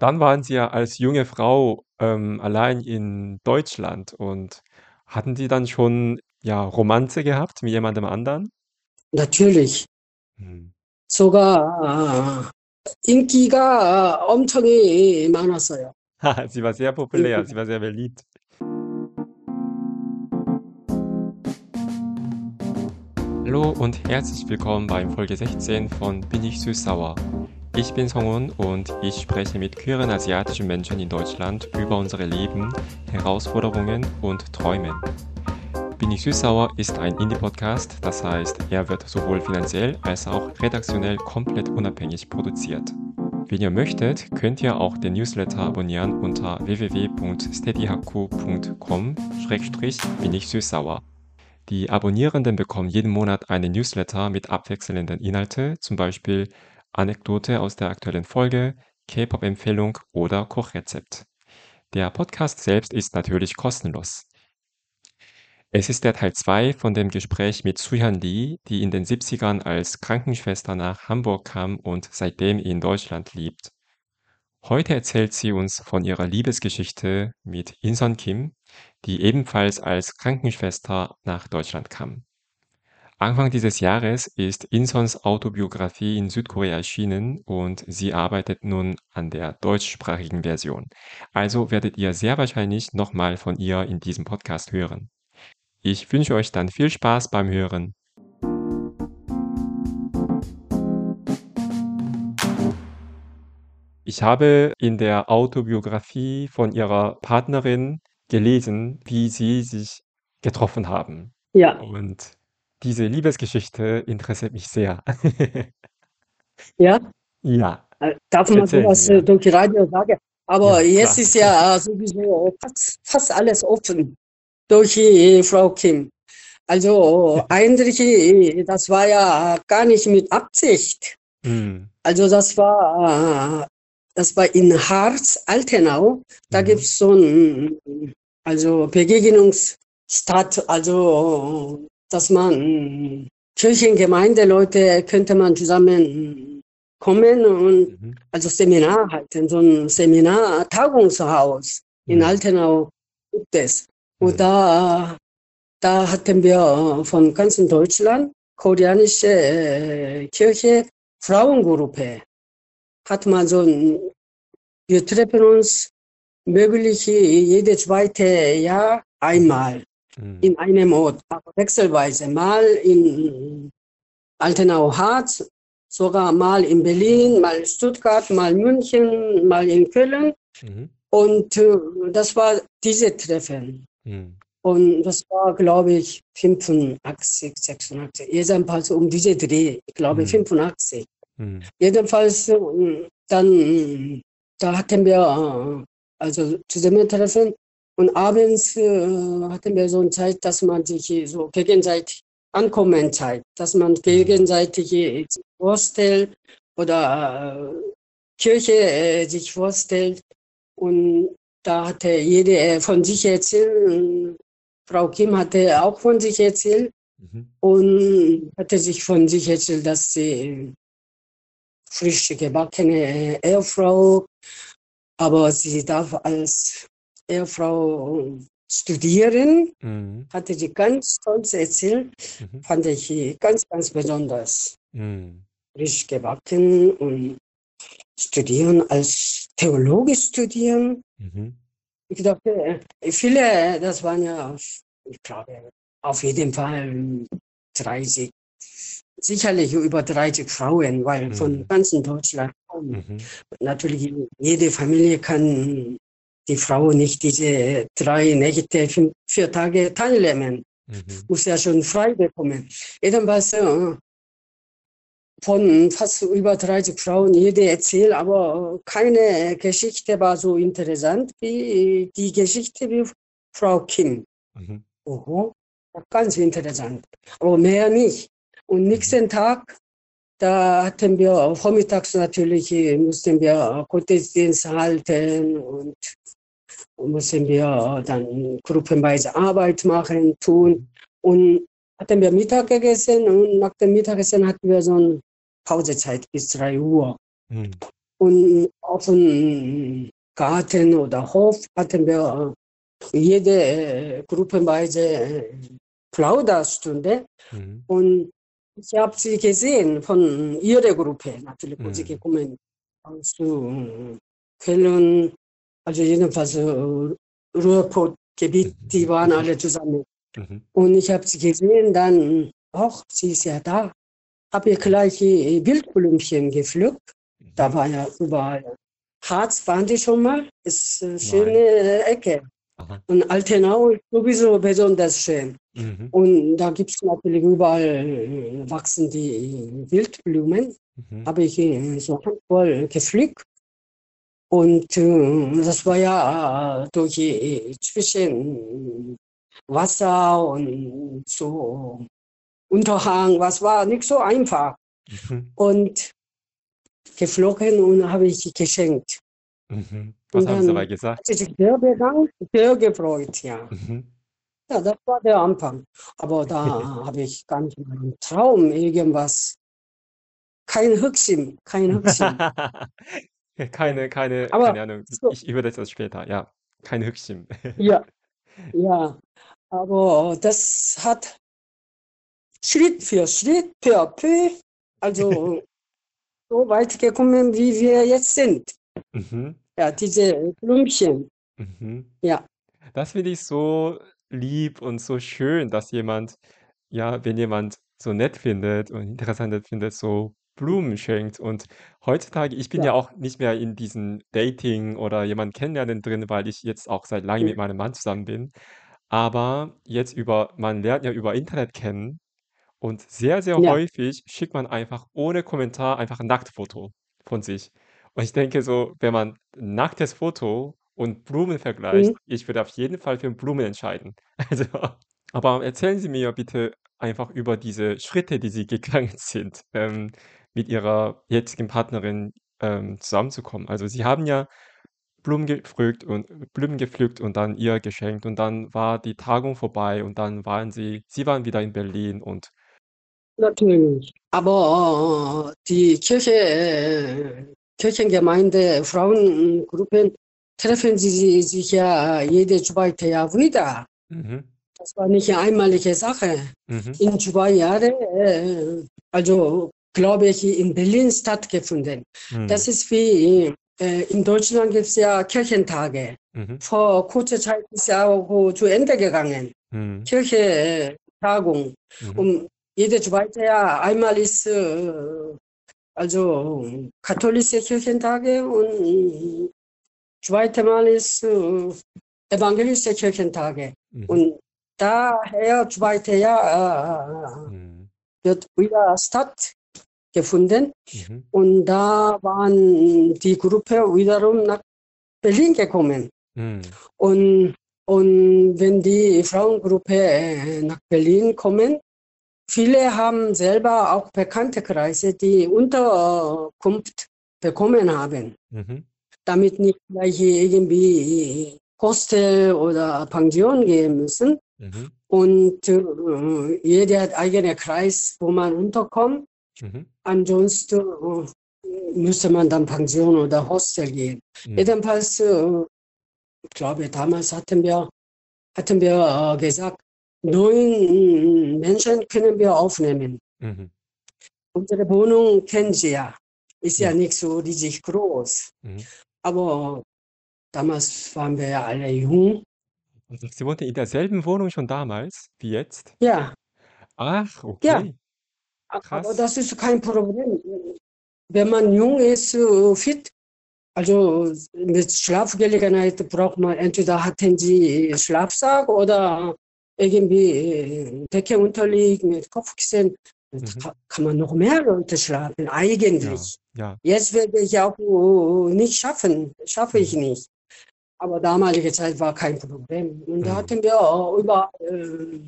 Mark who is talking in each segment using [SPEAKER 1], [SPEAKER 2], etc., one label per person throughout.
[SPEAKER 1] dann waren Sie ja als junge Frau, ähm, allein in Deutschland und hatten Sie dann schon, ja, Romanze gehabt mit jemandem anderen?
[SPEAKER 2] natürlich.
[SPEAKER 1] 음.
[SPEAKER 2] 제가 인기가 엄청 많았어요.
[SPEAKER 1] Sie war sehr populär, sie war sehr beliebt. Hallo und herzlich willkommen beim Folge 16 von Bin ich süß-sauer. Ich bin Songun und ich spreche mit queeren asiatischen Menschen in Deutschland über unsere Leben, Herausforderungen und Träume. Bin ich süß-sauer ist ein Indie-Podcast, das heißt, er wird sowohl finanziell als auch redaktionell komplett unabhängig produziert. Wenn ihr möchtet, könnt ihr auch den Newsletter abonnieren unter www.steadyhaku.com-bin ich süß-sauer. Die Abonnierenden bekommen jeden Monat einen Newsletter mit abwechselnden Inhalte, zum Beispiel Anekdote aus der aktuellen Folge, K-Pop-Empfehlung oder Kochrezept. Der Podcast selbst ist natürlich kostenlos. Es ist der Teil 2 von dem Gespräch mit Suhan Lee, die in den 70ern als Krankenschwester nach Hamburg kam und seitdem in Deutschland lebt. Heute erzählt sie uns von ihrer Liebesgeschichte mit Inson Kim, die ebenfalls als Krankenschwester nach Deutschland kam. Anfang dieses Jahres ist Insons Autobiografie in Südkorea erschienen und sie arbeitet nun an der deutschsprachigen Version. Also werdet ihr sehr wahrscheinlich nochmal von ihr in diesem Podcast hören. Ich wünsche euch dann viel Spaß beim Hören. Ich habe in der Autobiografie von ihrer Partnerin gelesen, wie sie sich getroffen haben.
[SPEAKER 2] Ja,
[SPEAKER 1] Und diese Liebesgeschichte interessiert mich sehr.
[SPEAKER 2] ja.
[SPEAKER 1] Ja,
[SPEAKER 2] Äh, Darf man sowas äh,
[SPEAKER 1] mir.
[SPEAKER 2] durch Radio sagen? Aber
[SPEAKER 1] Ja,
[SPEAKER 2] jetzt
[SPEAKER 1] klar.
[SPEAKER 2] ist ja äh, sowieso fast, fast alles offen durch Frau Kim. Also eigentlich, das war ja gar nicht mit Absicht.
[SPEAKER 1] Hm.
[SPEAKER 2] Also das war, das war in Harz, Altenau. Da
[SPEAKER 1] Mhm.
[SPEAKER 2] gibt es so ein, also Begegnungsstadt, also dass man Kirchengemeindeleute könnte man zusammen kommen und
[SPEAKER 1] Mhm.
[SPEAKER 2] also Seminar halten, so ein Seminar, Tagungshaus in
[SPEAKER 1] Mhm.
[SPEAKER 2] Altenau gibt es. Und
[SPEAKER 1] Mhm.
[SPEAKER 2] da, da hatten wir von ganzen Deutschland koreanische äh, Kirche Frauengruppe. Hat man so ein, wir treffen uns möglich jede zweite Jahr einmal
[SPEAKER 1] Mhm.
[SPEAKER 2] in einem Ort, aber wechselweise. Mal in Altenau-Harz, sogar mal in Berlin, mal in Stuttgart, mal München, mal in Köln.
[SPEAKER 1] Mhm.
[SPEAKER 2] Und äh, das war diese Treffen.
[SPEAKER 1] Mhm.
[SPEAKER 2] Und das war, glaube ich, 85, 86. Jedenfalls um diese Dreh, ich glaube
[SPEAKER 1] Mhm.
[SPEAKER 2] 85.
[SPEAKER 1] Mhm.
[SPEAKER 2] Jedenfalls äh, dann, äh, da hatten wir äh, also Zusammentreffen und abends äh, hatten wir so eine Zeit, dass man sich äh, so gegenseitig ankommen Zeit, dass man gegenseitig äh, sich vorstellt oder äh, Kirche äh, sich vorstellt und da hatte jede äh, von sich erzählt. Frau Kim hatte auch von sich erzählt
[SPEAKER 1] Mhm.
[SPEAKER 2] und hatte sich von sich erzählt, dass sie frisch gebackene Ehefrau, aber sie darf als Ehefrau studieren,
[SPEAKER 1] Mhm.
[SPEAKER 2] hatte sie ganz stolz erzählt,
[SPEAKER 1] Mhm.
[SPEAKER 2] fand ich ganz, ganz besonders.
[SPEAKER 1] Mhm.
[SPEAKER 2] Frisch gebacken und studieren als Theologe studieren.
[SPEAKER 1] Mhm.
[SPEAKER 2] Ich dachte, viele, das waren ja, ich glaube, auf jeden Fall 30, sicherlich über 30 Frauen, weil
[SPEAKER 1] Mhm.
[SPEAKER 2] von ganzen Deutschland kommen.
[SPEAKER 1] Mhm.
[SPEAKER 2] Natürlich, jede Familie kann die Frau nicht diese drei Nächte, fünf, vier Tage teilnehmen.
[SPEAKER 1] Mhm.
[SPEAKER 2] Muss ja schon frei bekommen. Jedenfalls äh, von fast über 30 Frauen, jede erzählt, aber keine Geschichte war so interessant wie die Geschichte wie Frau Kim.
[SPEAKER 1] Mhm.
[SPEAKER 2] Oho, ganz interessant. Aber mehr nicht. Und nächsten Tag, da hatten wir vormittags natürlich, mussten wir Gottesdienst halten und mussten wir dann gruppenweise Arbeit machen, tun. Und hatten wir Mittag gegessen und nach dem Mittagessen hatten wir so eine Pausezeit bis 3 Uhr.
[SPEAKER 1] Mhm.
[SPEAKER 2] Und auf dem Garten oder Hof hatten wir jede äh, gruppenweise äh, Plauderstunde.
[SPEAKER 1] Mhm.
[SPEAKER 2] Und ich habe sie gesehen von ihrer Gruppe, natürlich, wo sie
[SPEAKER 1] Mhm.
[SPEAKER 2] gekommen aus äh, Köln, also jedenfalls äh, Ruhrpott-Gebiet, die waren alle zusammen.
[SPEAKER 1] Mhm.
[SPEAKER 2] Und ich habe sie gesehen, dann, ach, sie ist ja da. Habe ihr gleich Bildblümchen gepflückt. Da
[SPEAKER 1] Mhm.
[SPEAKER 2] war ja überall. Harz waren die schon mal, ist eine schöne Ecke.
[SPEAKER 1] Aha.
[SPEAKER 2] Und Altenau ist sowieso besonders schön.
[SPEAKER 1] Mhm.
[SPEAKER 2] Und da gibt es natürlich überall äh, wachsen die Wildblumen.
[SPEAKER 1] Mhm.
[SPEAKER 2] Habe ich äh, so handvoll gepflückt. Und äh, das war ja durch äh, zwischen Wasser und so Unterhang, was war nicht so einfach.
[SPEAKER 1] Mhm.
[SPEAKER 2] Und geflogen und habe ich geschenkt.
[SPEAKER 1] Mhm. Was haben Sie dabei gesagt?
[SPEAKER 2] hat sich sehr bedankt, sehr gefreut, ja.
[SPEAKER 1] Mhm.
[SPEAKER 2] Ja, das war der Anfang. Aber da habe ich gar nicht mehr im Traum irgendwas. Kein Höchstsim, kein
[SPEAKER 1] Keine, keine,
[SPEAKER 2] Aber
[SPEAKER 1] keine Ahnung.
[SPEAKER 2] so.
[SPEAKER 1] Ich übersetze das später. Ja, kein Höchstchen.
[SPEAKER 2] Ja, ja. Aber das hat Schritt für Schritt, peu à peu, also so weit gekommen, wie wir jetzt sind.
[SPEAKER 1] Mhm.
[SPEAKER 2] Ja, diese Blümchen.
[SPEAKER 1] Mhm.
[SPEAKER 2] Ja.
[SPEAKER 1] Das finde ich so lieb und so schön, dass jemand, ja, wenn jemand so nett findet und interessant findet, so Blumen schenkt. Und heutzutage, ich bin ja
[SPEAKER 2] Ja.
[SPEAKER 1] auch nicht mehr in diesem Dating oder jemanden kennenlernen drin, weil ich jetzt auch seit langem mit
[SPEAKER 2] Mhm.
[SPEAKER 1] meinem Mann zusammen bin. Aber jetzt über, man lernt ja über Internet kennen und sehr, sehr
[SPEAKER 2] Ja.
[SPEAKER 1] häufig schickt man einfach ohne Kommentar einfach ein Nacktfoto von sich. Und ich denke so, wenn man nacktes Foto und Blumen vergleicht,
[SPEAKER 2] Mhm.
[SPEAKER 1] ich würde auf jeden Fall für Blumen entscheiden. Also, aber erzählen Sie mir bitte einfach über diese Schritte, die Sie gegangen sind, ähm, mit Ihrer jetzigen Partnerin, ähm, zusammenzukommen. Also, Sie haben ja Blumen gepflückt und Blumen gepflückt und dann ihr geschenkt und dann war die Tagung vorbei und dann waren Sie Sie waren wieder in Berlin und
[SPEAKER 2] Natürlich. Aber die Kirche, Kirchengemeinde, Frauengruppen treffen sie sich ja jedes zweite Jahr wieder.
[SPEAKER 1] Mhm.
[SPEAKER 2] Das war nicht eine einmalige Sache.
[SPEAKER 1] Mhm.
[SPEAKER 2] In zwei Jahren, äh, also glaube ich, in Berlin stattgefunden.
[SPEAKER 1] Mhm.
[SPEAKER 2] Das ist wie äh, in Deutschland gibt es ja Kirchentage.
[SPEAKER 1] Mhm.
[SPEAKER 2] Vor kurzer Zeit ist ja auch zu Ende gegangen.
[SPEAKER 1] Mhm.
[SPEAKER 2] Kirche, äh, Tagung.
[SPEAKER 1] Mhm.
[SPEAKER 2] Und jedes zweite Jahr, einmal ist äh, also katholische Kirchentage und zweite Mal ist äh, evangelische Kirchentage.
[SPEAKER 1] Mhm.
[SPEAKER 2] Und daher zweite Jahr äh,
[SPEAKER 1] Mhm.
[SPEAKER 2] wird wieder stattgefunden.
[SPEAKER 1] Mhm.
[SPEAKER 2] Und da waren die Gruppe wiederum nach Berlin gekommen.
[SPEAKER 1] Mhm.
[SPEAKER 2] Und, und wenn die Frauengruppe äh, nach Berlin kommen, viele haben selber auch bekannte Kreise, die Unterkunft bekommen haben,
[SPEAKER 1] Mhm.
[SPEAKER 2] damit nicht gleich irgendwie Hostel oder Pension gehen müssen.
[SPEAKER 1] Mhm.
[SPEAKER 2] Und äh, jeder hat eigenen Kreis, wo man unterkommt.
[SPEAKER 1] Mhm.
[SPEAKER 2] Ansonsten äh, müsste man dann Pension oder Hostel gehen.
[SPEAKER 1] Mhm.
[SPEAKER 2] Jedenfalls, äh, ich glaube, damals hatten wir, hatten wir äh, gesagt, neun Menschen können wir aufnehmen.
[SPEAKER 1] Mhm.
[SPEAKER 2] Unsere Wohnung kennen Sie ja, ist ja
[SPEAKER 1] Ja.
[SPEAKER 2] nicht so riesig groß.
[SPEAKER 1] Mhm.
[SPEAKER 2] Aber damals waren wir ja alle jung.
[SPEAKER 1] Also, Sie wohnten in derselben Wohnung schon damals wie jetzt?
[SPEAKER 2] Ja,
[SPEAKER 1] Ach,
[SPEAKER 2] ja. A- Aber
[SPEAKER 1] Krass.
[SPEAKER 2] das ist kein Problem. Wenn man jung ist, äh, fit, also mit Schlafgelegenheit braucht man, entweder hatten sie Schlafsack oder irgendwie äh, Decke unterliegt mit Kopfkissen.
[SPEAKER 1] Mhm.
[SPEAKER 2] Ka- Kann man noch mehr Leute schlafen,
[SPEAKER 1] Ja,
[SPEAKER 2] eigentlich.
[SPEAKER 1] ja.
[SPEAKER 2] Jetzt werde ich auch äh, nicht schaffen, schaffe ich
[SPEAKER 1] Mhm.
[SPEAKER 2] nicht. Aber damalige Zeit war kein Problem. Und da
[SPEAKER 1] Mhm.
[SPEAKER 2] hatten wir auch über äh,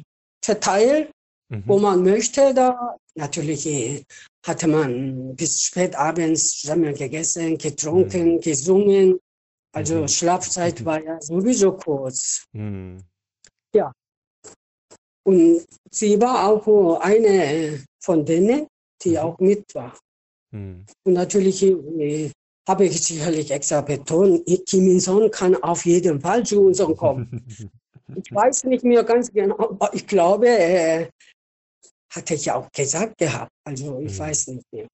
[SPEAKER 2] verteilt wo
[SPEAKER 1] Mhm.
[SPEAKER 2] man möchte. Da natürlich äh, hatte man bis spät abends zusammen gegessen, getrunken,
[SPEAKER 1] Mhm.
[SPEAKER 2] gesungen. Also
[SPEAKER 1] Mhm.
[SPEAKER 2] Schlafzeit
[SPEAKER 1] Mhm.
[SPEAKER 2] war ja sowieso kurz.
[SPEAKER 1] Mhm.
[SPEAKER 2] Ja, und sie war auch eine von denen, die
[SPEAKER 1] Mhm.
[SPEAKER 2] auch mit war. Und natürlich äh, habe ich sicherlich extra betont, Kim Il-sung kann auf jeden Fall zu uns kommen. ich weiß nicht mehr ganz genau, aber ich glaube, äh, hatte ich auch gesagt gehabt. Also ich
[SPEAKER 1] Mhm.
[SPEAKER 2] weiß nicht mehr.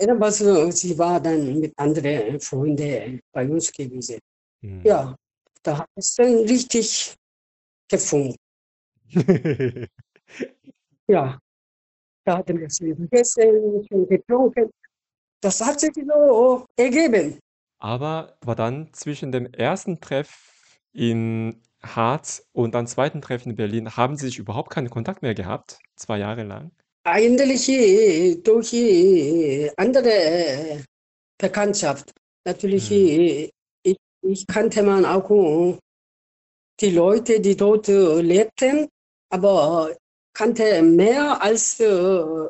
[SPEAKER 2] Jedenfalls, äh, sie war dann mit anderen Freunden bei uns gewesen.
[SPEAKER 1] Mhm.
[SPEAKER 2] Ja, da hat es dann richtig gefunkt. Ja, da hatten wir viel gegessen, viel getrunken. Das hat sich so ergeben.
[SPEAKER 1] Aber war dann zwischen dem ersten Treff in Harz und dann zweiten Treffen in Berlin, haben Sie sich überhaupt keinen Kontakt mehr gehabt? 2 Jahre lang?
[SPEAKER 2] Eigentlich durch andere Bekanntschaft. Natürlich, äh, ich, ich kannte man auch äh, die Leute, die dort äh, lebten, aber kannte mehr als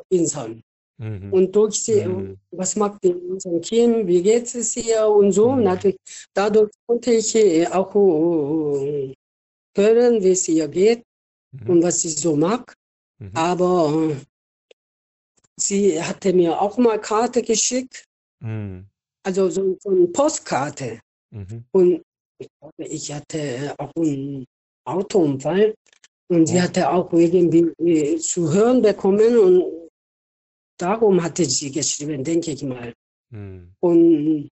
[SPEAKER 2] Inseln.
[SPEAKER 1] Mhm.
[SPEAKER 2] Und durch sie,
[SPEAKER 1] Mhm.
[SPEAKER 2] was macht die unser Kind, wie geht es ihr und so.
[SPEAKER 1] Mhm.
[SPEAKER 2] Natürlich, dadurch konnte ich auch hören, wie es ihr geht
[SPEAKER 1] Mhm.
[SPEAKER 2] und was sie so mag.
[SPEAKER 1] Mhm.
[SPEAKER 2] Aber äh, sie hatte mir auch mal Karte geschickt,
[SPEAKER 1] Mhm.
[SPEAKER 2] also so, so eine Postkarte.
[SPEAKER 1] Mhm.
[SPEAKER 2] Und ich glaube, ich hatte auch einen Autounfall und sie
[SPEAKER 1] Oh.
[SPEAKER 2] hatte auch irgendwie äh, zu hören bekommen und darum hatte sie geschrieben, denke ich mal.
[SPEAKER 1] Mhm.
[SPEAKER 2] Und,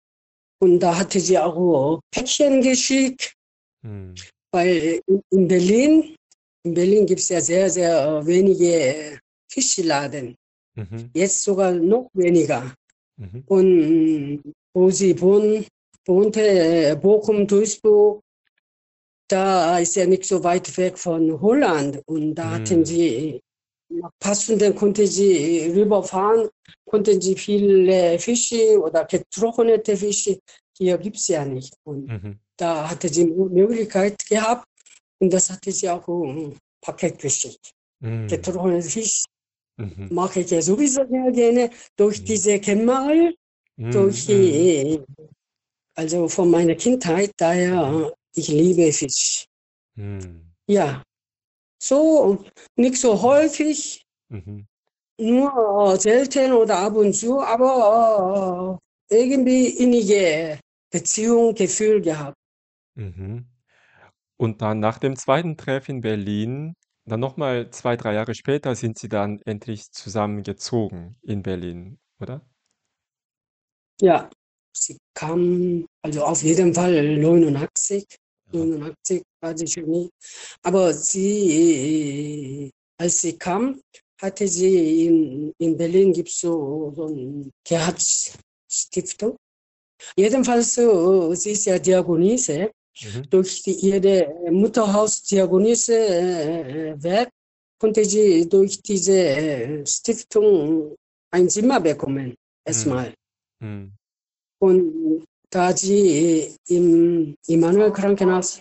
[SPEAKER 2] und da hatte sie auch Päckchen geschickt,
[SPEAKER 1] Mhm.
[SPEAKER 2] Weil in- in Berlin, in Berlin gibt es ja sehr, sehr wenige Fischladen.
[SPEAKER 1] Mhm.
[SPEAKER 2] Jetzt sogar noch weniger.
[SPEAKER 1] Mhm.
[SPEAKER 2] Und wo sie wohnen, wohnte, äh, Bochum, Duisburg, da ist ja nicht so weit weg von Holland. Und da hatten
[SPEAKER 1] Mhm.
[SPEAKER 2] sie, nach passenden konnte sie rüberfahren, konnten sie viele Fische oder getrocknete Fische, hier gibt es ja nicht. Und
[SPEAKER 1] Mhm.
[SPEAKER 2] Da hatte sie Möglichkeit gehabt und das hatte sie auch ein Paket geschickt.
[SPEAKER 1] Mhm.
[SPEAKER 2] Getrocknete Fisch
[SPEAKER 1] Mhm.
[SPEAKER 2] mache ich ja sowieso sehr gerne durch
[SPEAKER 1] Mhm.
[SPEAKER 2] diese durch
[SPEAKER 1] Mhm.
[SPEAKER 2] Die, also von meiner Kindheit, daher ich liebe Fisch.
[SPEAKER 1] Mhm.
[SPEAKER 2] Ja, so nicht so häufig,
[SPEAKER 1] Mhm.
[SPEAKER 2] nur selten oder ab und zu, aber äh, irgendwie innige Beziehung, Gefühl gehabt.
[SPEAKER 1] Mhm. Und dann nach dem zweiten Treff in Berlin, dann noch mal 2, 3 Jahre später sind Sie dann endlich zusammengezogen in Berlin, oder?
[SPEAKER 2] Ja, sie kam, also auf jeden Fall 89,
[SPEAKER 1] Ja.
[SPEAKER 2] 89 war sie schon nie. Aber sie, als sie kam, hatte sie in, in Berlin gibt es so, so eine Gerhard-Stiftung. Jedenfalls, sie ist ja Diakonisse.
[SPEAKER 1] Mhm.
[SPEAKER 2] Durch die, ihre Mutterhaus Diakonisse äh, Werk konnte sie durch diese äh, Stiftung ein Zimmer bekommen,
[SPEAKER 1] Mhm.
[SPEAKER 2] erstmal.
[SPEAKER 1] Mhm.
[SPEAKER 2] Und da sie im Immanuel Krankenhaus,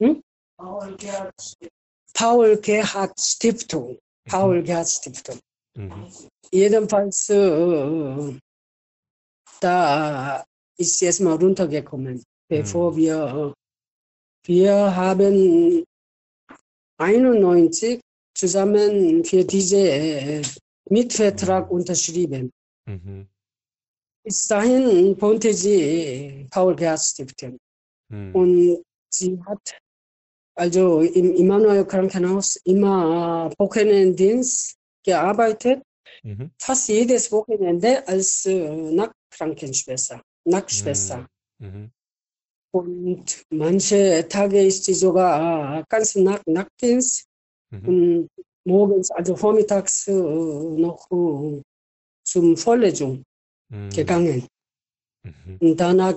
[SPEAKER 2] hm? Paul Gerhard Stiftung, Paul
[SPEAKER 1] Mhm.
[SPEAKER 2] Gerhard Stiftung.
[SPEAKER 1] Mhm.
[SPEAKER 2] Jedenfalls, äh, da ist sie erstmal runtergekommen, bevor
[SPEAKER 1] Mhm.
[SPEAKER 2] wir, wir haben 91 zusammen für diesen äh, Mietvertrag
[SPEAKER 1] Mhm.
[SPEAKER 2] unterschrieben.
[SPEAKER 1] Mhm.
[SPEAKER 2] Bis dahin wohnte sie Paul Gerhard Stiftung.
[SPEAKER 1] Mhm.
[SPEAKER 2] Und sie hat also im Immanuel Krankenhaus immer Wochenenddienst gearbeitet,
[SPEAKER 1] Mhm.
[SPEAKER 2] fast jedes Wochenende als äh, Nacktkrankenschwester, Nackschwester.
[SPEAKER 1] Mhm.
[SPEAKER 2] Und manche Tage ist sie sogar äh, ganz Nack Nackdienst
[SPEAKER 1] Mhm.
[SPEAKER 2] und morgens, also vormittags äh, noch äh, zum Vorlesung
[SPEAKER 1] Mhm.
[SPEAKER 2] gegangen.
[SPEAKER 1] Mhm.
[SPEAKER 2] Und danach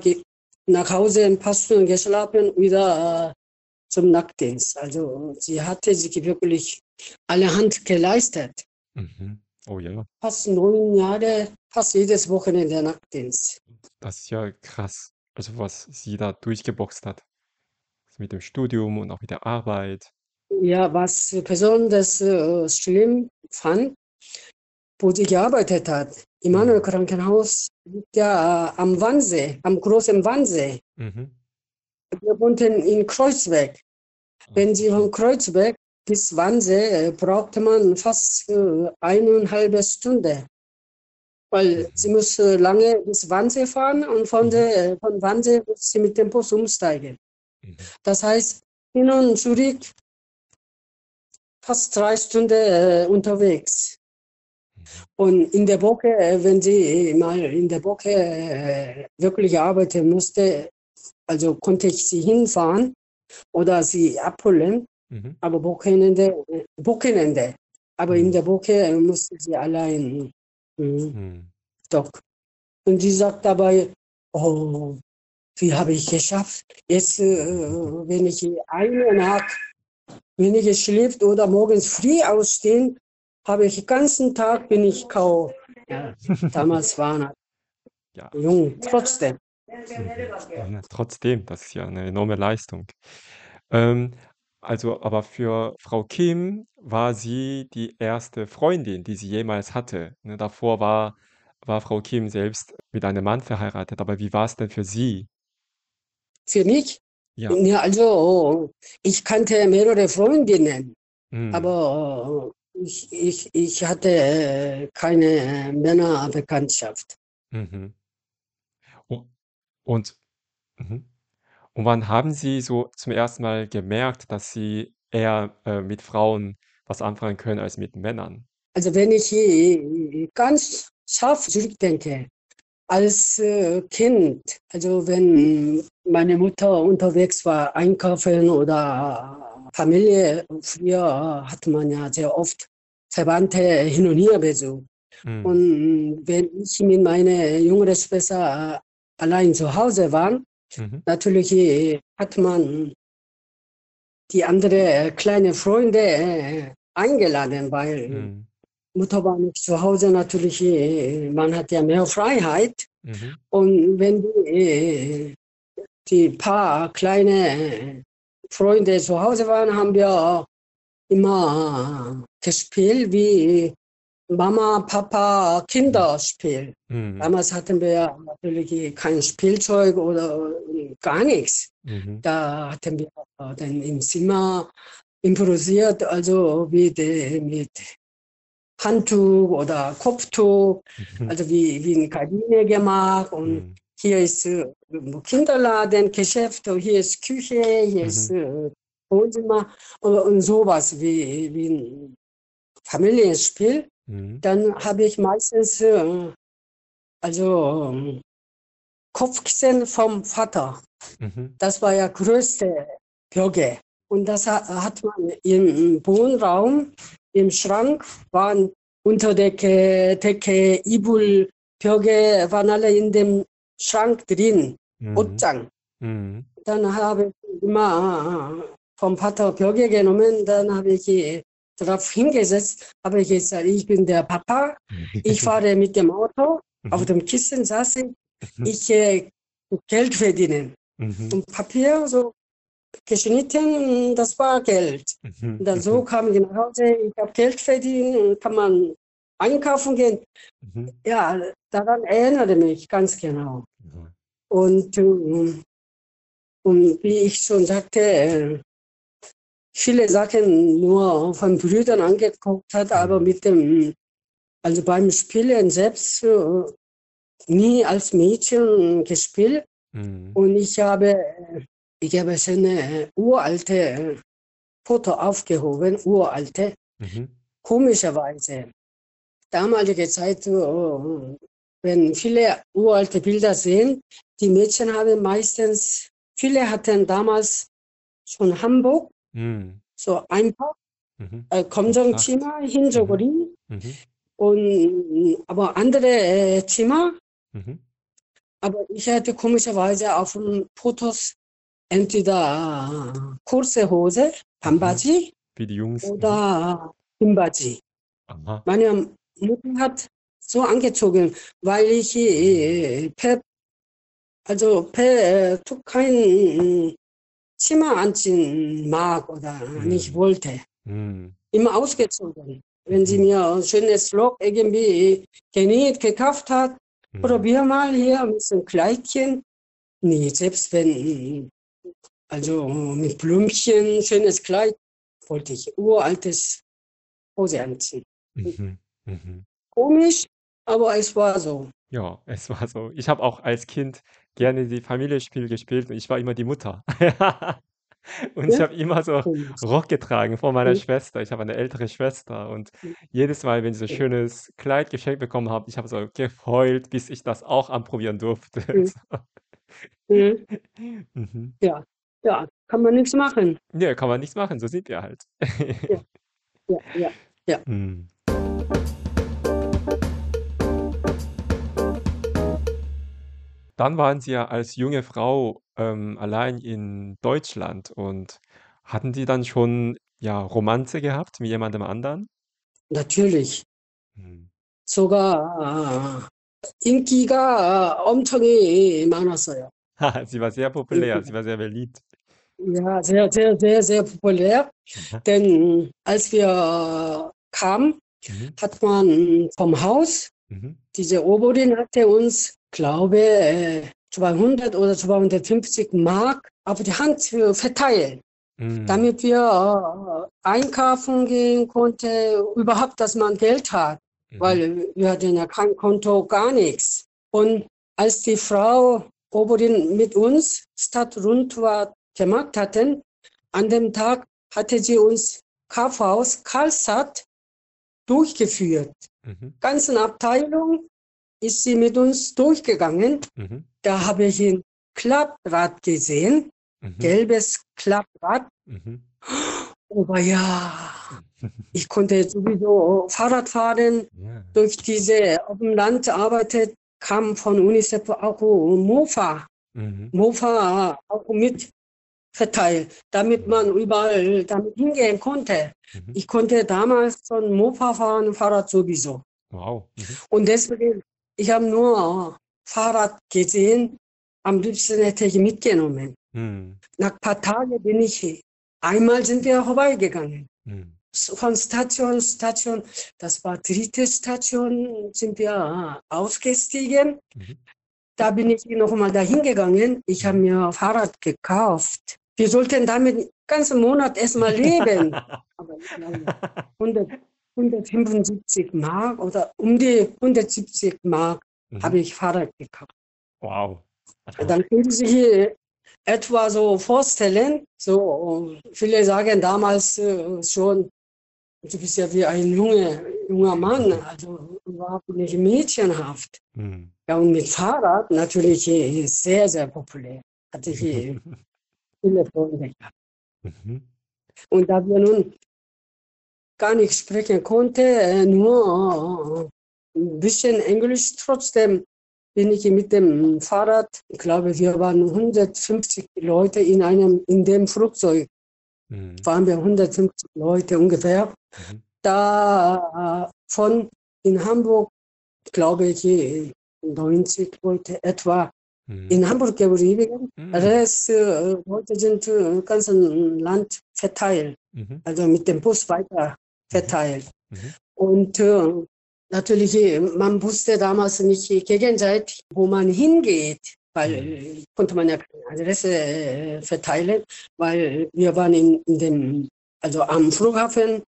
[SPEAKER 2] nach Hause ein paar Stunden geschlafen, wieder zum Nackdienst. Also sie hatte sich wirklich allerhand geleistet.
[SPEAKER 1] Mhm. Oh ja,
[SPEAKER 2] Fast neun Jahre, fast jedes Wochenende Nackdienst.
[SPEAKER 1] das ist ja krass. Also, was sie da durchgeboxt hat. Mit dem Studium und auch mit der Arbeit.
[SPEAKER 2] Ja, was besonders äh, schlimm fand, wo sie gearbeitet hat, Immanuel
[SPEAKER 1] Mhm.
[SPEAKER 2] Krankenhaus liegt ja äh, am Wannsee, am großen Wannsee.
[SPEAKER 1] Mhm.
[SPEAKER 2] Wir wohnten in Kreuzberg.
[SPEAKER 1] Ah,
[SPEAKER 2] Wenn Sie von Kreuzberg bis Wannsee äh, brauchte man fast äh, eineinhalb Stunde. Weil sie muss äh, lange bis Wannsee fahren und von,
[SPEAKER 1] Mhm.
[SPEAKER 2] der, von Wannsee muss sie mit dem Bus umsteigen.
[SPEAKER 1] Mhm.
[SPEAKER 2] Das heißt, hin und zurück fast drei Stunden äh, unterwegs.
[SPEAKER 1] Mhm.
[SPEAKER 2] Und in der Woche, äh, wenn sie mal in der Woche äh, wirklich arbeiten musste, also konnte ich sie hinfahren oder sie abholen,
[SPEAKER 1] Mhm.
[SPEAKER 2] aber Wochenende, äh, Wochenende. Aber in der Woche äh, musste sie allein. Mhm,
[SPEAKER 1] Mhm.
[SPEAKER 2] doch. Und sie sagt dabei, oh, wie habe ich geschafft? Jetzt, äh, wenn ich einen Tag weniger schläft oder morgens früh ausstehen, habe ich den ganzen Tag bin ich kaum. Ja, damals war
[SPEAKER 1] Ja.
[SPEAKER 2] ich jung, trotzdem.
[SPEAKER 1] Mhm. Ja, trotzdem, das ist ja eine enorme Leistung. Ähm, also, aber für Frau Kim war sie die erste Freundin, die sie jemals hatte, ne? Davor war war Frau Kim selbst mit einem Mann verheiratet, aber wie war's denn für sie?
[SPEAKER 2] Für mich?
[SPEAKER 1] Ja.
[SPEAKER 2] Ja, also ich kannte mehrere Freundinnen,
[SPEAKER 1] Mhm.
[SPEAKER 2] aber ich, ich, ich hatte äh, keine Männerbekanntschaft.
[SPEAKER 1] Mhm. U und mhm. Und wann haben Sie so zum ersten Mal gemerkt, dass Sie eher, äh, mit Frauen was anfangen können als mit Männern?
[SPEAKER 2] Also wenn ich ganz scharf zurückdenke, als äh, Kind, also wenn meine Mutter unterwegs war, einkaufen oder Familie, früher hat man ja sehr oft Verwandte hin und her besucht.
[SPEAKER 1] Mhm.
[SPEAKER 2] Und wenn ich mit meiner jüngeren Schwester allein zu Hause war,
[SPEAKER 1] Mhm.
[SPEAKER 2] natürlich äh, hat man die andere kleine Freunde äh, eingeladen, weil
[SPEAKER 1] Mhm.
[SPEAKER 2] Mutter war nicht zu Hause, natürlich, äh, man hat ja mehr Freiheit.
[SPEAKER 1] Mhm.
[SPEAKER 2] Und wenn die, äh, die paar kleine äh, Freunde zu Hause waren, haben wir immer gespielt wie Mama, Papa, Kinderspiel.
[SPEAKER 1] Mhm.
[SPEAKER 2] Damals hatten wir natürlich kein Spielzeug oder gar nichts.
[SPEAKER 1] Mhm.
[SPEAKER 2] Da hatten wir dann im Zimmer improvisiert, also mit, mit Handtuch oder Kopftuch,
[SPEAKER 1] Mhm.
[SPEAKER 2] also wie, wie eine Kabine gemacht und
[SPEAKER 1] Mhm.
[SPEAKER 2] hier ist äh, Kinderladen, Geschäft, hier ist Küche, hier ist
[SPEAKER 1] Mhm.
[SPEAKER 2] äh, Wohnzimmer und, und sowas wie, wie ein Familienspiel.
[SPEAKER 1] Mhm.
[SPEAKER 2] Dann habe ich meistens äh, also ähm, Kopfkissen vom Vater.
[SPEAKER 1] Mhm.
[SPEAKER 2] Das war ja größte Bürger. Und das ha- hat man im Wohnraum, im Schrank, waren Unterdecke, Decke, Ibul, Bürger waren alle in dem Schrank drin,
[SPEAKER 1] Mhm.
[SPEAKER 2] Otjang.
[SPEAKER 1] Mhm.
[SPEAKER 2] Dann habe ich immer vom Vater Bürger genommen, dann habe ich äh, darauf hingesetzt, habe ich gesagt, ich bin der Papa, ich fahre mit dem Auto, auf
[SPEAKER 1] Mhm.
[SPEAKER 2] dem Kissen saß ich,
[SPEAKER 1] Mhm.
[SPEAKER 2] ich äh, Geld verdienen.
[SPEAKER 1] Mhm.
[SPEAKER 2] Und Papier so geschnitten, das war Geld. Und dann so kam ich nach Hause, ich habe Geld verdient, und kann man einkaufen gehen. Ja, daran erinnere mich ganz genau. Und, ähm, und wie ich schon sagte, äh, viele Sachen nur von Brüdern angeguckt hat, aber
[SPEAKER 1] Mhm.
[SPEAKER 2] mit dem, also beim Spielen selbst äh, nie als Mädchen gespielt.
[SPEAKER 1] Mhm.
[SPEAKER 2] Und ich habe, ich habe so eine äh, uralte äh, Foto aufgehoben, uralte,
[SPEAKER 1] Mhm.
[SPEAKER 2] komischerweise. Damalige Zeit, wenn viele uralte Bilder sehen, die Mädchen haben meistens, viele hatten damals schon Hamburg,
[SPEAKER 1] Mhm.
[SPEAKER 2] so einfach,
[SPEAKER 1] Mhm.
[SPEAKER 2] äh, Kom정치마, 흰 저고리,
[SPEAKER 1] Mhm.
[SPEAKER 2] und, aber andere äh, Zimmer,
[SPEAKER 1] Mhm.
[SPEAKER 2] aber ich hatte komischerweise auf den Fotos entweder kurze Hose, 반바지
[SPEAKER 1] Wie die Jungs. Mhm.
[SPEAKER 2] oder 흰바지.
[SPEAKER 1] Aha.
[SPEAKER 2] Meine Mutter hat so angezogen, weil ich äh, per, also per äh, kein Zimmer anziehen mag oder nicht
[SPEAKER 1] Mhm.
[SPEAKER 2] wollte.
[SPEAKER 1] Mhm.
[SPEAKER 2] Immer ausgezogen. Wenn sie mir ein schönes Rock irgendwie genäht, gekauft hat,
[SPEAKER 1] Mhm.
[SPEAKER 2] probier mal hier mit so einem Kleidchen. Nee, selbst wenn, also mit Blümchen, schönes Kleid, wollte ich uraltes Hose anziehen.
[SPEAKER 1] Mhm. Mhm.
[SPEAKER 2] Komisch, Aber es war so.
[SPEAKER 1] Ja, es war so. Ich habe auch als Kind gerne die Familienspiel gespielt und ich war immer die Mutter. Und ich
[SPEAKER 2] Ja?
[SPEAKER 1] habe immer so. Rock getragen vor meiner
[SPEAKER 2] Mhm.
[SPEAKER 1] Schwester. Ich habe eine ältere Schwester und
[SPEAKER 2] Mhm.
[SPEAKER 1] jedes Mal, wenn ich so
[SPEAKER 2] Mhm.
[SPEAKER 1] schönes Kleid geschenkt bekommen habe, ich habe so geheult, bis ich das auch anprobieren durfte.
[SPEAKER 2] Mhm.
[SPEAKER 1] So.
[SPEAKER 2] Mhm.
[SPEAKER 1] Mhm.
[SPEAKER 2] Ja, ja, kann man nix machen.
[SPEAKER 1] Ne, kann man nichts machen, so sind wir halt.
[SPEAKER 2] Ja. Ja, ja, ja.
[SPEAKER 1] Mhm. Dann waren Sie ja als junge Frau, ähm, allein in Deutschland und hatten Sie dann schon, ja, Romanze gehabt mit jemandem anderen?
[SPEAKER 2] Natürlich.
[SPEAKER 1] Mhm.
[SPEAKER 2] 제가 인기가 엄청이 많았어요.
[SPEAKER 1] Sie war sehr populär, sie
[SPEAKER 2] 인기가.
[SPEAKER 1] war sehr beliebt.
[SPEAKER 2] Ja, sehr, sehr, sehr, sehr populär.
[SPEAKER 1] Aha.
[SPEAKER 2] Denn als wir kamen,
[SPEAKER 1] Mhm.
[SPEAKER 2] hat man vom Haus,
[SPEAKER 1] Mhm.
[SPEAKER 2] diese Oberin hatte uns, glaube äh, 200 oder 250 Mark auf die Hand äh, verteilt,
[SPEAKER 1] Mhm.
[SPEAKER 2] damit wir äh, einkaufen gehen konnten, überhaupt, dass man Geld hat,
[SPEAKER 1] Mhm.
[SPEAKER 2] weil wir hatten ja kein Konto, gar nichts. Und als die Frau Oberin mit uns Stadtrundfahrt gemacht hatten, an dem Tag hatte sie uns Kaufhaus Karlstadt durchgeführt.
[SPEAKER 1] Mhm.
[SPEAKER 2] Ganzen Abteilung ist sie mit uns durchgegangen.
[SPEAKER 1] Mhm.
[SPEAKER 2] Da habe ich ein Klapprad gesehen,
[SPEAKER 1] Mhm.
[SPEAKER 2] gelbes Klapprad.
[SPEAKER 1] Mhm.
[SPEAKER 2] Aber ja, ich konnte sowieso Fahrrad fahren.
[SPEAKER 1] Ja.
[SPEAKER 2] Durch diese auf dem Land arbeitet, kam von UNICEF auch Mofa.
[SPEAKER 1] Mhm.
[SPEAKER 2] Mofa auch mit verteilt, damit man überall damit hingehen konnte.
[SPEAKER 1] Mhm.
[SPEAKER 2] Ich konnte damals schon Mofa fahren, Fahrrad sowieso.
[SPEAKER 1] Wow. Mhm.
[SPEAKER 2] Und deswegen, ich habe nur Fahrrad gesehen. Am liebsten hätte ich mitgenommen.
[SPEAKER 1] Mhm.
[SPEAKER 2] Nach ein paar Tagen bin ich, einmal sind wir vorbeigegangen.
[SPEAKER 1] Mhm.
[SPEAKER 2] Von Station zu Station, das war dritte Station, sind wir ausgestiegen.
[SPEAKER 1] Mhm.
[SPEAKER 2] Da bin ich noch mal dahin gegangen. Ich habe mir Fahrrad gekauft. Wir sollten damit den ganzen Monat erstmal leben. Aber ich glaube, 100, 175 Mark oder um die 170 Mark habe
[SPEAKER 1] Mhm.
[SPEAKER 2] ich Fahrrad gekauft.
[SPEAKER 1] Wow.
[SPEAKER 2] Dann können Sie sich etwa so vorstellen, so viele sagen damals äh, schon, du bist ja wie ein junge, junger Mann, also überhaupt nicht mädchenhaft.
[SPEAKER 1] Mhm.
[SPEAKER 2] Ja, und mit Fahrrad natürlich äh, sehr, sehr populär. Hatte ich äh, viele Freunde gehabt.
[SPEAKER 1] Mhm.
[SPEAKER 2] Und da wir nun gar nicht sprechen konnten, äh, nur äh, ein bisschen Englisch, trotzdem bin ich mit dem Fahrrad, ich glaube, wir waren 150 Leute in einem, in dem Flugzeug,
[SPEAKER 1] Mhm.
[SPEAKER 2] waren wir 150 Leute ungefähr.
[SPEAKER 1] Mhm.
[SPEAKER 2] Da äh, von in Hamburg, glaube ich, äh, 90 Leute etwa
[SPEAKER 1] Mhm.
[SPEAKER 2] in Hamburg geblieben.
[SPEAKER 1] Mhm.
[SPEAKER 2] Rest äh, Leute sind äh, im ganzen Land verteilt,
[SPEAKER 1] Mhm.
[SPEAKER 2] also mit dem Bus weiter verteilt.
[SPEAKER 1] Mhm.
[SPEAKER 2] Und äh, natürlich, äh, man wusste damals nicht gegenseitig, wo man hingeht, weil
[SPEAKER 1] Mhm.
[SPEAKER 2] äh, konnte man ja keine Adresse äh, verteilen, weil wir waren in, in dem, also am Flughafen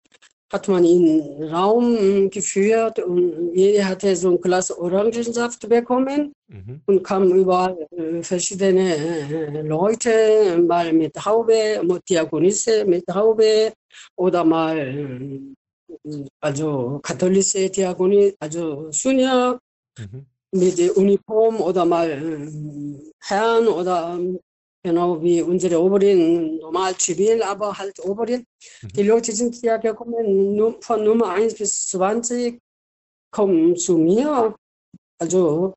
[SPEAKER 2] hat man in Raum äh, geführt und jeder hatte so ein Glas Orangensaft bekommen
[SPEAKER 1] Mhm.
[SPEAKER 2] und kamen überall äh, verschiedene äh, Leute, mal mit Haube, mit Diakonisse mit Haube oder mal äh, also katholische Diakonie, also Junior
[SPEAKER 1] Mhm.
[SPEAKER 2] mit Uniform oder mal äh, Herrn oder ähm, genau wie unsere Oberin, normal zivil, aber halt Oberin. Die
[SPEAKER 1] Mhm.
[SPEAKER 2] Leute sind ja gekommen von Nummer 1 bis 20, kommen zu mir. Also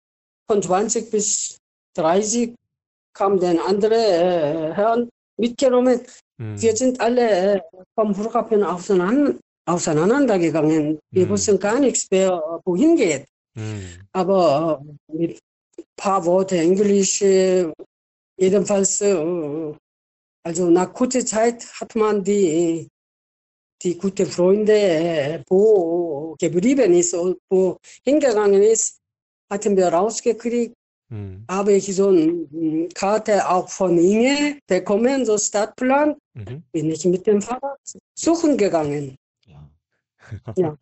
[SPEAKER 2] von 20 bis 30 kamen dann andere äh, Herren mitgenommen. Wir
[SPEAKER 1] Mhm.
[SPEAKER 2] sind alle äh, vom auseinander, auseinandergegangen. Wir
[SPEAKER 1] Mhm.
[SPEAKER 2] wussten gar nichts, wer wohin geht.
[SPEAKER 1] Mhm.
[SPEAKER 2] Aber äh, mit ein paar Worten Englisch, äh, jedenfalls, also nach kurzer Zeit hat man die, die guten Freunde, wo geblieben ist und wo hingegangen ist, hatten wir rausgekriegt.
[SPEAKER 1] Mhm.
[SPEAKER 2] Habe ich so eine Karte auch von Inge bekommen, so Stadtplan,
[SPEAKER 1] Mhm.
[SPEAKER 2] bin ich mit dem Fahrrad suchen gegangen.
[SPEAKER 1] Ja.
[SPEAKER 2] Ja.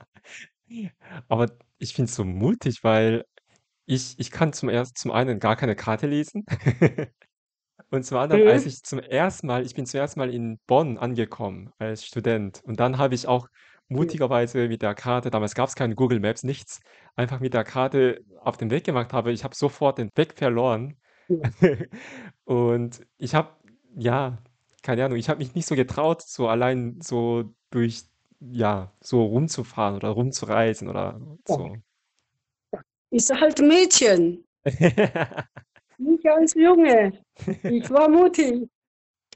[SPEAKER 1] Aber ich finde es so mutig, weil ich ich kann zum erst zum einen gar keine Karte lesen und zum anderen, als
[SPEAKER 2] Mhm.
[SPEAKER 1] ich zum ersten Mal ich bin zum ersten Mal in Bonn angekommen als Student und dann habe ich auch. Mutigerweise mit der Karte damals gab's keine Google Maps, nichts, einfach mit der Karte auf den Weg gemacht habe. Ich habe sofort den Weg verloren und ich habe ja, keine Ahnung, ich habe mich nicht so getraut, so allein so durch ja, so rumzufahren oder rumzureisen oder so.
[SPEAKER 2] Ist halt Mädchen. Nicht als Junge. Ich war mutig.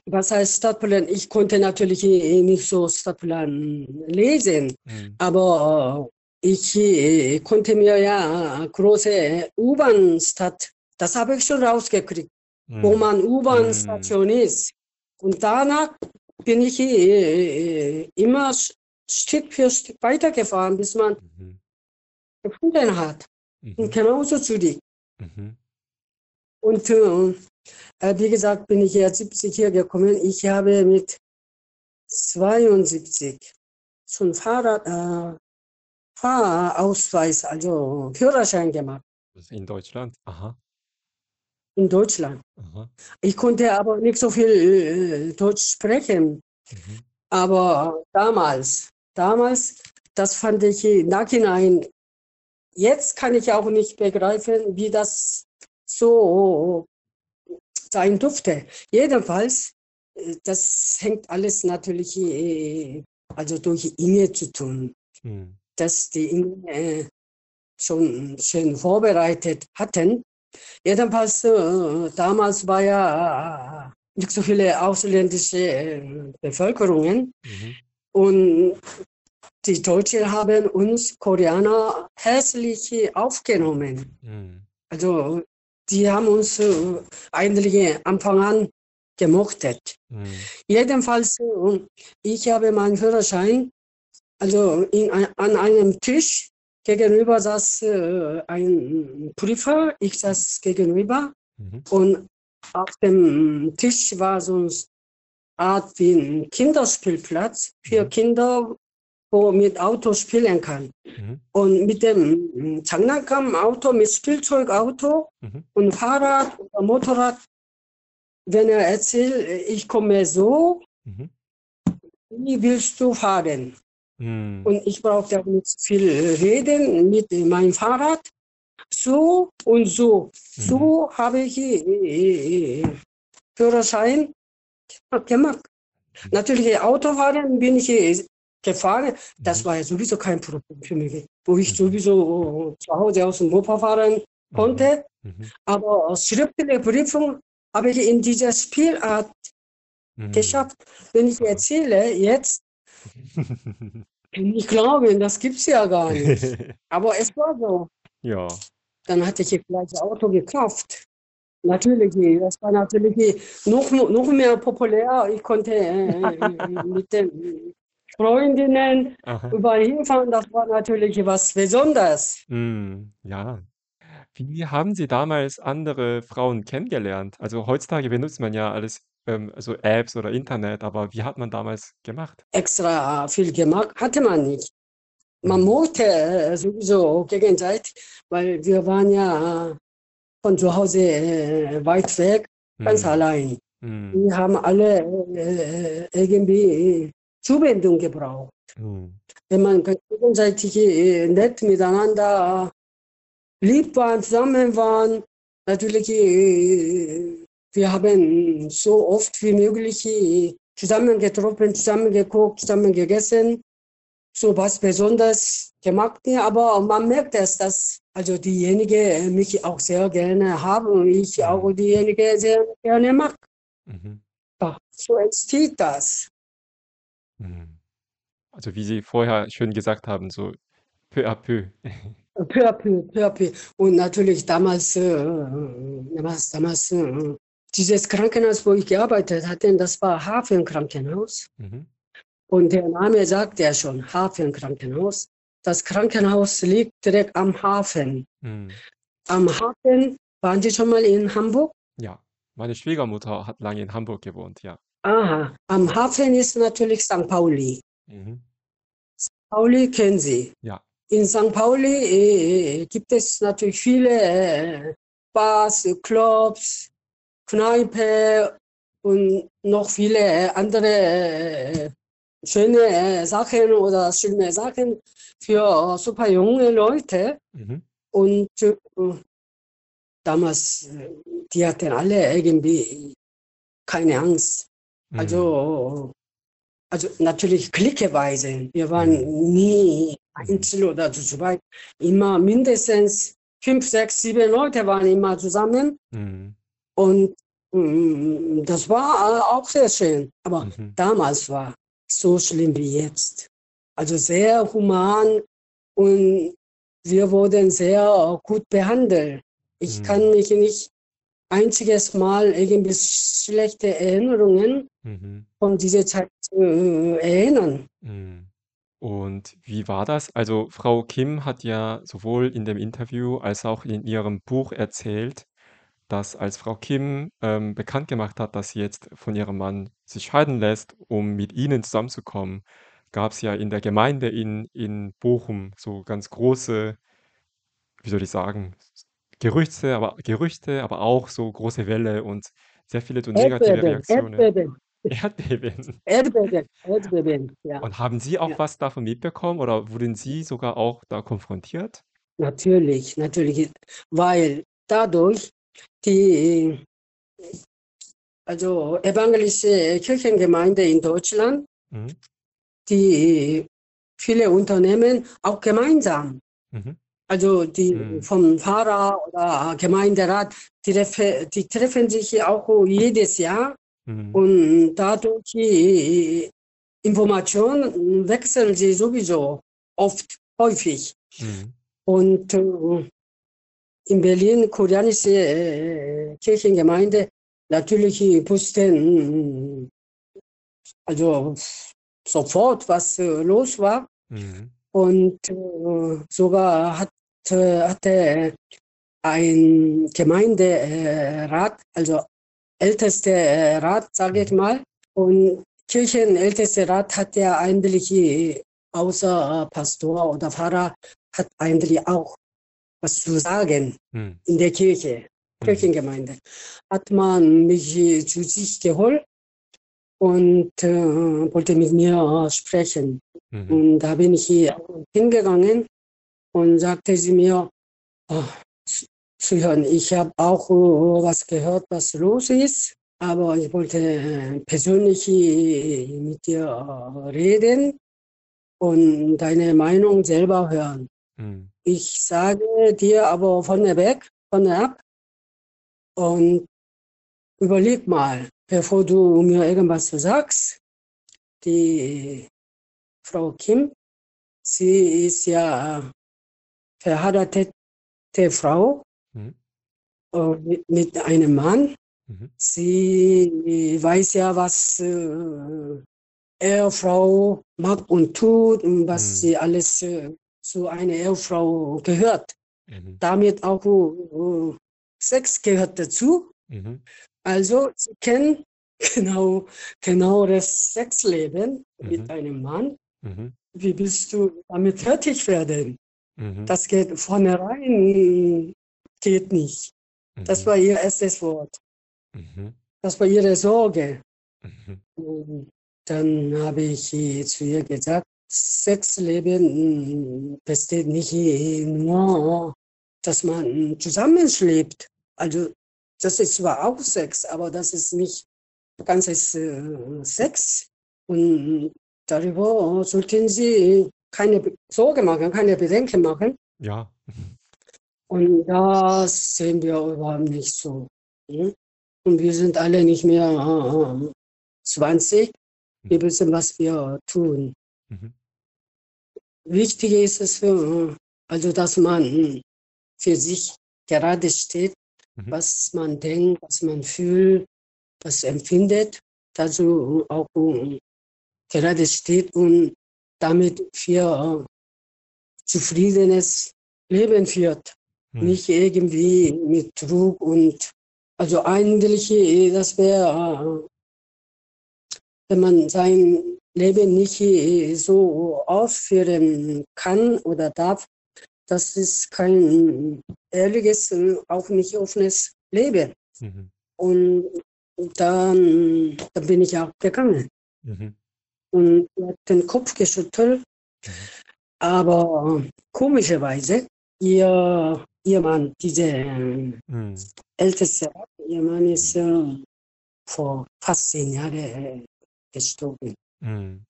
[SPEAKER 2] Was heißt Stadtplan? Ich konnte natürlich äh, nicht so Stadtplan lesen,
[SPEAKER 1] Mhm.
[SPEAKER 2] aber äh, ich äh, konnte mir ja große U-Bahn-Stadt, das habe ich schon rausgekriegt, wo
[SPEAKER 1] Mhm.
[SPEAKER 2] man
[SPEAKER 1] Mhm.
[SPEAKER 2] U-Bahn-Station ist. Und danach bin ich immer Stück für Stück weitergefahren, bis man
[SPEAKER 1] Mhm.
[SPEAKER 2] gefunden hat. Und
[SPEAKER 1] Mhm.
[SPEAKER 2] genauso zurück.
[SPEAKER 1] Mhm.
[SPEAKER 2] Und äh, wie gesagt, bin ich ja 70 hier gekommen. Ich habe mit 72 schon Fahrrad, äh, Fahrausweis, also Führerschein gemacht
[SPEAKER 1] In Deutschland? Aha,
[SPEAKER 2] in Deutschland.
[SPEAKER 1] aha.
[SPEAKER 2] Ich konnte aber nicht so viel äh, Deutsch sprechen.
[SPEAKER 1] Mhm.
[SPEAKER 2] Aber damals, damals, das fand ich im Nachhinein, jetzt kann ich auch nicht begreifen, wie das so sein durfte. Jedenfalls, äh, das hängt alles natürlich äh, also durch Inge zu tun,
[SPEAKER 1] Mhm.
[SPEAKER 2] dass die Inge äh, schon schön vorbereitet hatten. Jedenfalls, damals war ja nicht so viele ausländische Bevölkerungen.
[SPEAKER 1] Mhm.
[SPEAKER 2] Und die Deutschen haben uns Koreaner herzlich aufgenommen.
[SPEAKER 1] Mhm.
[SPEAKER 2] Also die haben uns äh, eigentlich Anfang an gemochtet.
[SPEAKER 1] Mhm.
[SPEAKER 2] Jedenfalls, äh, ich habe meinen Führerschein, also in, an einem Tisch gegenüber saß äh, ein Prüfer, ich saß gegenüber
[SPEAKER 1] Mhm.
[SPEAKER 2] und auf dem Tisch war so eine Art wie ein Kinderspielplatz für
[SPEAKER 1] Mhm.
[SPEAKER 2] Kinder, wo mit Auto spielen kann.
[SPEAKER 1] Mhm.
[SPEAKER 2] Und mit dem mm, 장난감-Auto, mit Spielzeugauto
[SPEAKER 1] Mhm.
[SPEAKER 2] und Fahrrad oder Motorrad, wenn er erzählt, ich komme so,
[SPEAKER 1] Mhm.
[SPEAKER 2] wie willst du fahren?
[SPEAKER 1] Mhm.
[SPEAKER 2] Und ich brauchte auch nicht viel reden mit meinem Fahrrad. So und so.
[SPEAKER 1] Mhm.
[SPEAKER 2] So habe ich äh, äh, Führerschein gemacht.
[SPEAKER 1] Mhm.
[SPEAKER 2] Natürlich Autofahren bin ich äh, gefahren. Das
[SPEAKER 1] Mhm.
[SPEAKER 2] war ja sowieso kein Problem für mich, wo ich
[SPEAKER 1] Mhm.
[SPEAKER 2] sowieso zu Hause aus dem Mopa fahren
[SPEAKER 1] Mhm.
[SPEAKER 2] konnte. Aber schriftliche Prüfung habe ich in dieser Spielart geschafft. Wenn ich erzähle, jetzt kann ich glauben, das gibt es ja gar nicht. Aber es war so.
[SPEAKER 1] Ja.
[SPEAKER 2] Dann hatte ich gleich ein Auto gekauft. Natürlich, das war natürlich noch, noch mehr populär. Ich konnte äh, mit den Freundinnen
[SPEAKER 1] Aha.
[SPEAKER 2] überall hinfahren. Das war natürlich was Besonderes.
[SPEAKER 1] Mhm. Ja. Wie haben Sie damals andere Frauen kennengelernt? Also, heutzutage benutzt man ja alles, ähm, also Apps oder Internet, aber wie hat man damals gemacht?
[SPEAKER 2] Extra viel gemacht hatte man nicht. Man mochte äh, sowieso gegenseitig, weil wir waren ja äh, von zu Hause äh, weit weg, ganz
[SPEAKER 1] Mhm.
[SPEAKER 2] allein.
[SPEAKER 1] Mhm.
[SPEAKER 2] Wir haben alle irgendwie Zuwendung gebraucht.
[SPEAKER 1] Mhm.
[SPEAKER 2] Wenn man gegenseitig äh, nett miteinander lieb waren, zusammen waren, natürlich, äh, wir haben so oft wie möglich äh, zusammen getroffen, zusammen geguckt, zusammen gegessen, so was Besonderes gemacht. Aber man merkt es, dass also diejenige mich auch sehr gerne haben und ich auch
[SPEAKER 1] Mhm.
[SPEAKER 2] diejenige sehr gerne mag.
[SPEAKER 1] Mhm.
[SPEAKER 2] So entsteht das.
[SPEAKER 1] Mhm. Also, wie Sie vorher schön gesagt haben, so peu à peu.
[SPEAKER 2] Peu à peu, peu à peu. Und natürlich damals, äh, damals, damals äh, dieses Krankenhaus, wo ich gearbeitet hatte, das war Hafenkrankenhaus.
[SPEAKER 1] Mhm.
[SPEAKER 2] Und der Name sagt ja schon, Hafenkrankenhaus. Das Krankenhaus liegt direkt am Hafen.
[SPEAKER 1] Mhm.
[SPEAKER 2] Am Hafen, waren Sie schon mal in Hamburg?
[SPEAKER 1] Ja, meine Schwiegermutter hat lange in Hamburg gewohnt, ja.
[SPEAKER 2] Aha, am Hafen ist natürlich St. Pauli.
[SPEAKER 1] Mhm.
[SPEAKER 2] Pauli kennen Sie.
[SPEAKER 1] Ja.
[SPEAKER 2] in St. Pauli gibt es natürlich viele Bars, Clubs, Kneipe und noch viele andere schöne Sachen oder schöne Sachen für super junge Leute.
[SPEAKER 1] Mhm.
[SPEAKER 2] Und damals, die hatten alle irgendwie keine Angst.
[SPEAKER 1] Mhm.
[SPEAKER 2] Also, also natürlich klickeweise. Wir waren nie einzeln oder zu zweit. Immer mindestens fünf, sechs, sieben Leute waren immer zusammen.
[SPEAKER 1] Mhm.
[SPEAKER 2] Und mm, das war auch sehr schön. Aber
[SPEAKER 1] Mhm.
[SPEAKER 2] damals war so schlimm wie jetzt. Also sehr human und wir wurden sehr gut behandelt. Ich
[SPEAKER 1] Mhm.
[SPEAKER 2] kann mich nicht einziges Mal irgendwie schlechte Erinnerungen
[SPEAKER 1] Mhm.
[SPEAKER 2] von dieser Zeit äh, erinnern.
[SPEAKER 1] Mhm. Und wie war das? Also, Frau Kim hat ja sowohl in dem Interview als auch in ihrem Buch erzählt, dass als Frau Kim, ähm, bekannt gemacht hat, dass sie jetzt von ihrem Mann sich scheiden lässt, um mit ihnen zusammenzukommen, gab's ja in der Gemeinde in in Bochum so ganz große wie soll ich sagen, Gerüchte, aber Gerüchte, aber auch so große Welle und sehr viele so negative
[SPEAKER 2] Erdbeben,
[SPEAKER 1] Reaktionen.
[SPEAKER 2] Erdbeben,
[SPEAKER 1] Erdbeben.
[SPEAKER 2] Erdbeben, Erdbeben, ja.
[SPEAKER 1] Und haben Sie auch
[SPEAKER 2] Ja.
[SPEAKER 1] was davon mitbekommen oder wurden Sie sogar auch da konfrontiert?
[SPEAKER 2] Natürlich, natürlich, weil dadurch die also evangelische Kirchengemeinde in Deutschland,
[SPEAKER 1] Mhm.
[SPEAKER 2] die viele Unternehmen auch gemeinsam,
[SPEAKER 1] Mhm.
[SPEAKER 2] Also die
[SPEAKER 1] Mhm.
[SPEAKER 2] vom Pfarrer oder Gemeinderat, die, die treffen sich auch jedes Jahr
[SPEAKER 1] Mhm.
[SPEAKER 2] und dadurch die Informationen wechseln sie sowieso oft, häufig.
[SPEAKER 1] Mhm.
[SPEAKER 2] Und äh, in Berlin, koreanische äh, Kirchengemeinde, natürlich wussten also sofort, was äh, los war.
[SPEAKER 1] Mhm.
[SPEAKER 2] Und äh, sogar hat, hatte ein Gemeinderat, also ältester äh, Rat, sage ich
[SPEAKER 1] Mhm.
[SPEAKER 2] mal, und Kirchenältester Rat hat ja eigentlich äh, außer äh, Pastor oder Pfarrer, hat eigentlich auch was zu sagen
[SPEAKER 1] Mhm.
[SPEAKER 2] in der Kirche,
[SPEAKER 1] Mhm.
[SPEAKER 2] Kirchengemeinde. Hat man mich äh, zu sich geholt und äh, wollte mit mir äh, sprechen.
[SPEAKER 1] Mhm.
[SPEAKER 2] Und da bin ich hier hingegangen und sagte sie mir, oh, zu hören, ich habe auch äh, was gehört, was los ist, aber ich wollte äh, persönlich äh, mit dir reden und deine Meinung selber hören.
[SPEAKER 1] Mhm.
[SPEAKER 2] Ich sage dir aber vorneweg, vornab und überleg mal, bevor du mir irgendwas sagst, die Frau Kim, sie ist ja verheiratete Frau
[SPEAKER 1] Mhm.
[SPEAKER 2] äh, mit, mit einem Mann.
[SPEAKER 1] Mhm.
[SPEAKER 2] Sie weiß ja, was äh, Ehefrau macht und tut und was
[SPEAKER 1] Mhm.
[SPEAKER 2] sie alles äh, zu einer Ehefrau gehört.
[SPEAKER 1] Mhm.
[SPEAKER 2] Damit auch äh, Sex gehört dazu.
[SPEAKER 1] Mhm.
[SPEAKER 2] Also sie kennen genau, genau das Sexleben
[SPEAKER 1] Mhm.
[SPEAKER 2] mit einem Mann.
[SPEAKER 1] Mhm.
[SPEAKER 2] Wie bist du damit fertig werden?
[SPEAKER 1] Mhm.
[SPEAKER 2] Das geht vornherein, geht nicht. Das
[SPEAKER 1] Mhm.
[SPEAKER 2] war ihr erstes Wort.
[SPEAKER 1] Mhm.
[SPEAKER 2] Das war ihre Sorge.
[SPEAKER 1] Mhm.
[SPEAKER 2] Dann habe ich zu ihr gesagt, Sexleben besteht nicht nur, dass man zusammenschlebt. Also das ist zwar auch Sex, aber das ist nicht ganzes äh, Sex. Und darüber sollten Sie keine Sorge machen, keine Bedenken machen.
[SPEAKER 1] Ja.
[SPEAKER 2] Und das sehen wir überhaupt nicht so. ne? Und wir sind alle nicht mehr äh, 20. Wir
[SPEAKER 1] Mhm.
[SPEAKER 2] wissen, was wir tun.
[SPEAKER 1] Mhm.
[SPEAKER 2] Wichtig ist es, für, also dass man für sich gerade steht,
[SPEAKER 1] Mhm.
[SPEAKER 2] was man denkt, was man fühlt, was empfindet, dazu auch äh, gerade steht und damit für äh, zufriedenes Leben führt.
[SPEAKER 1] Mhm.
[SPEAKER 2] Nicht irgendwie mit Trug und also eigentlich, äh, das wäre, äh, wenn man sein Leben nicht so ausführen kann oder darf, das ist kein ehrliches, auch nicht offenes Leben.
[SPEAKER 1] Mhm.
[SPEAKER 2] Und dann, dann bin ich auch gegangen
[SPEAKER 1] Mhm.
[SPEAKER 2] Und hat den Kopf geschüttelt. Aber komischerweise, ihr, ihr Mann, dieser
[SPEAKER 1] Mhm.
[SPEAKER 2] älteste, ihr Mann ist äh, vor fast zehn Jahren äh, gestorben.
[SPEAKER 1] Mhm.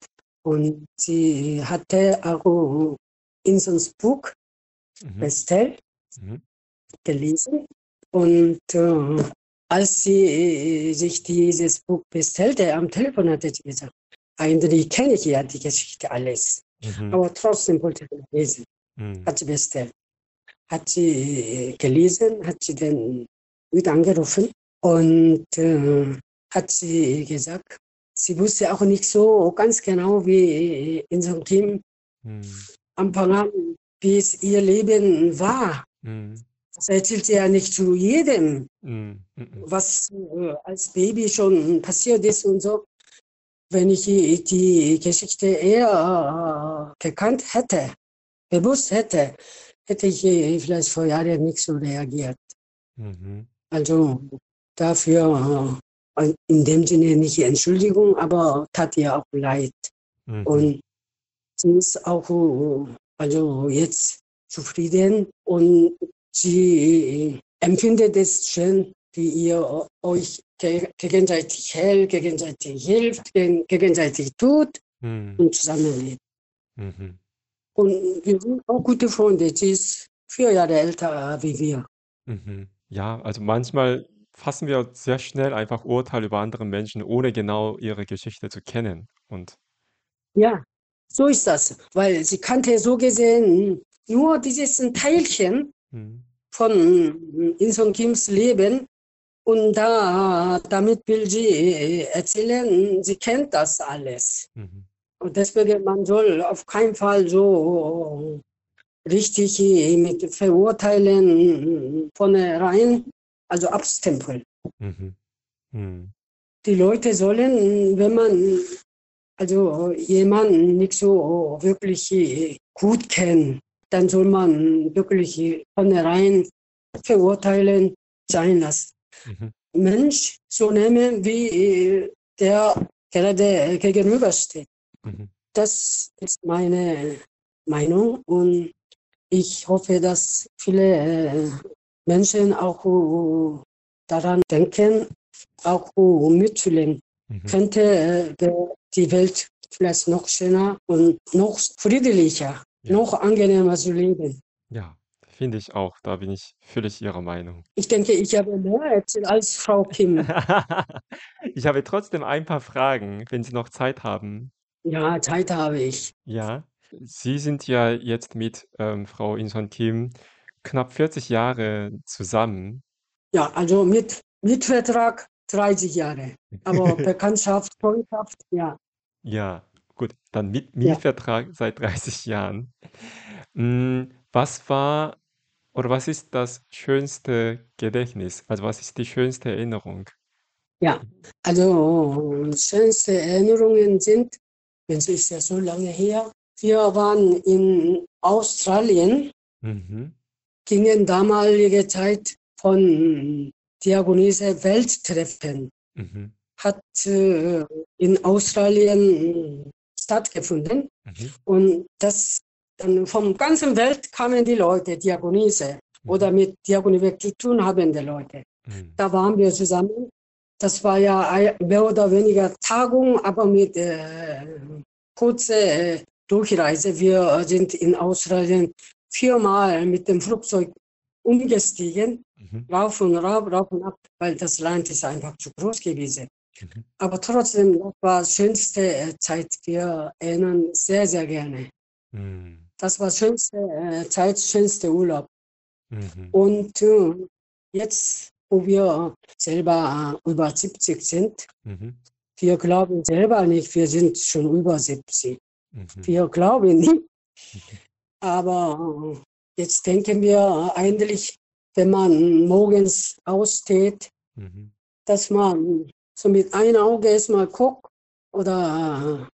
[SPEAKER 2] Und sie hatte auch in so ein Buch
[SPEAKER 1] Mhm.
[SPEAKER 2] bestellt,
[SPEAKER 1] Mhm.
[SPEAKER 2] gelesen. Und äh, als sie äh, sich dieses Buch bestellte, am Telefon hatte sie gesagt, eigentlich kenne ich ja die Geschichte alles,
[SPEAKER 1] Mhm.
[SPEAKER 2] aber trotzdem wollte ich lesen.
[SPEAKER 1] Mhm.
[SPEAKER 2] Hat sie bestellt. Hat sie äh, gelesen, hat sie dann wieder angerufen und äh, hat sie gesagt, sie wusste auch nicht so ganz genau, wie in so einem Team
[SPEAKER 1] Mhm.
[SPEAKER 2] am Anfang an, wie es ihr Leben war.
[SPEAKER 1] Mhm.
[SPEAKER 2] Das erzählt sie ja nicht zu jedem,
[SPEAKER 1] Mhm. Mhm.
[SPEAKER 2] was äh, als Baby schon passiert ist und so. Wenn ich die, Geschichte eher äh, gekannt hätte, bewusst hätte, hätte ich äh, vielleicht vor Jahren nicht so reagiert.
[SPEAKER 1] Mhm.
[SPEAKER 2] Also dafür äh, in dem Sinne nicht Entschuldigung, aber tat ihr auch leid.
[SPEAKER 1] Mhm.
[SPEAKER 2] Und sie ist auch also jetzt zufrieden und sie empfindet es schön, wie ihr euch gegenseitig hält, gegenseitig hilft, gegen- gegenseitig tut
[SPEAKER 1] Mhm.
[SPEAKER 2] und zusammenlebt.
[SPEAKER 1] Mhm.
[SPEAKER 2] Und wir sind auch gute Freunde. Sie ist vier Jahre älter wie wir.
[SPEAKER 1] Mhm. Ja, also manchmal fassen wir sehr schnell einfach Urteile über andere Menschen, ohne genau ihre Geschichte zu kennen. Und
[SPEAKER 2] Ja, so ist das, weil sie kannte so gesehen nur dieses Teilchen
[SPEAKER 1] mhm.
[SPEAKER 2] von Inson Kims Leben und da, damit will sie äh, erzählen, sie kennt das alles.
[SPEAKER 1] Mhm.
[SPEAKER 2] Und deswegen, man soll auf keinen Fall so richtig äh, mit verurteilen vornherein, also abstempeln.
[SPEAKER 1] Mhm. Mhm.
[SPEAKER 2] Die Leute sollen, wenn man also jemanden nicht so wirklich äh, gut kennt, dann soll man wirklich äh, vornherein verurteilen sein lassen.
[SPEAKER 1] Mhm.
[SPEAKER 2] Mensch so nehmen, wie äh, der gerade gegenübersteht.
[SPEAKER 1] Mhm.
[SPEAKER 2] Das ist meine Meinung und ich hoffe, dass viele äh, Menschen auch äh, daran denken, auch äh, mitfühlen.
[SPEAKER 1] Mhm.
[SPEAKER 2] Könnte äh, die Welt vielleicht noch schöner und noch friedlicher,
[SPEAKER 1] Ja.
[SPEAKER 2] noch angenehmer zu leben.
[SPEAKER 1] Ja, finde ich auch. Da bin ich völlig Ihrer Meinung.
[SPEAKER 2] Ich denke, ich habe mehr erzählt als Frau Kim.
[SPEAKER 1] Ich habe trotzdem ein paar Fragen, wenn Sie noch Zeit haben.
[SPEAKER 2] Ja, Zeit habe ich.
[SPEAKER 1] Ja, Sie sind ja jetzt mit ähm, Frau Inson Kim knapp 40 Jahre zusammen.
[SPEAKER 2] Ja, also mit Mietvertrag 30 Jahre. Aber Bekanntschaft, Freundschaft, ja.
[SPEAKER 1] Ja, gut, dann mit
[SPEAKER 2] Ja.
[SPEAKER 1] Mietvertrag seit 30 Jahren. Hm, was war oder was ist das schönste Gedächtnis? Also, was ist die schönste Erinnerung?
[SPEAKER 2] Ja, also schönste Erinnerungen sind, es ist ja so lange her, wir waren in Australien,
[SPEAKER 1] Mhm.
[SPEAKER 2] gingen damalige Zeit von Diakonise Welttreffen,
[SPEAKER 1] Mhm.
[SPEAKER 2] hat äh, in Australien stattgefunden
[SPEAKER 1] Mhm.
[SPEAKER 2] und das dann vom ganzen Welt kamen die Leute, Diakonise oder
[SPEAKER 1] Mhm.
[SPEAKER 2] mit Diakonie zu tun habende Leute.
[SPEAKER 1] Mhm.
[SPEAKER 2] Da waren wir zusammen. Das war ja mehr oder weniger Tagung, aber mit äh, kurzer äh, Durchreise. Wir sind in Australien viermal mit dem Flugzeug umgestiegen,
[SPEAKER 1] Mhm.
[SPEAKER 2] rauf und rauf, rauf und ab, weil das Land ist einfach zu groß gewesen.
[SPEAKER 1] Mhm.
[SPEAKER 2] Aber trotzdem, das war schönste äh, Zeit. Wir erinnern sehr, sehr gerne.
[SPEAKER 1] Mhm.
[SPEAKER 2] Das war schönste äh, Zeit, schönste Urlaub.
[SPEAKER 1] Mhm.
[SPEAKER 2] Und äh, jetzt, wo wir selber äh, über 70 sind,
[SPEAKER 1] Mhm.
[SPEAKER 2] wir glauben selber nicht, wir sind schon über 70.
[SPEAKER 1] Mhm.
[SPEAKER 2] Wir glauben nicht. Aber äh, jetzt denken wir eigentlich, wenn man morgens aussteht,
[SPEAKER 1] Mhm.
[SPEAKER 2] dass man so mit einem Auge erstmal guckt oder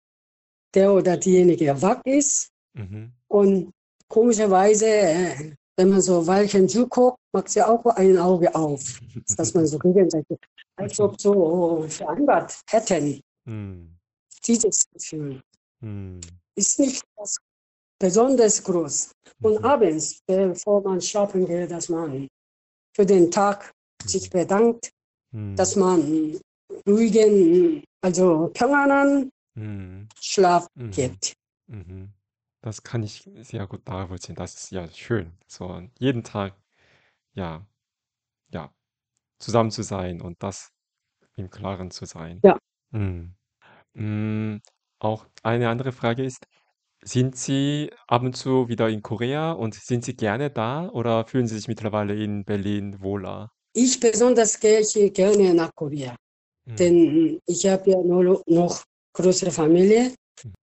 [SPEAKER 2] der oder diejenige wach ist.
[SPEAKER 1] Mhm.
[SPEAKER 2] Und komischerweise, äh, wenn man so Weilchen zuguckt, macht sie auch ein Auge auf, dass man so gegenseitig, als ob so vereinbart hätten,
[SPEAKER 1] Hm.
[SPEAKER 2] dieses Gefühl.
[SPEAKER 1] Hm.
[SPEAKER 2] Ist nicht das besonders groß. Und
[SPEAKER 1] Mhm.
[SPEAKER 2] abends, bevor man schlafen geht, dass man für den Tag sich bedankt,
[SPEAKER 1] Hm.
[SPEAKER 2] dass man ruhigen, also 평안한
[SPEAKER 1] Hm.
[SPEAKER 2] Schlaf
[SPEAKER 1] Mhm.
[SPEAKER 2] gibt.
[SPEAKER 1] Mhm. Das kann ich sehr gut nachvollziehen. Das ist ja schön, so jeden Tag, ja, ja, zusammen zu sein und das im Klaren zu sein.
[SPEAKER 2] Ja.
[SPEAKER 1] Mhm. Hm, auch eine andere Frage ist, sind Sie ab und zu wieder in Korea und sind Sie gerne da oder fühlen Sie sich mittlerweile in Berlin wohler?
[SPEAKER 2] Ich besonders gehe ich gerne nach Korea,
[SPEAKER 1] Mhm.
[SPEAKER 2] denn ich habe ja nur noch größere Familie.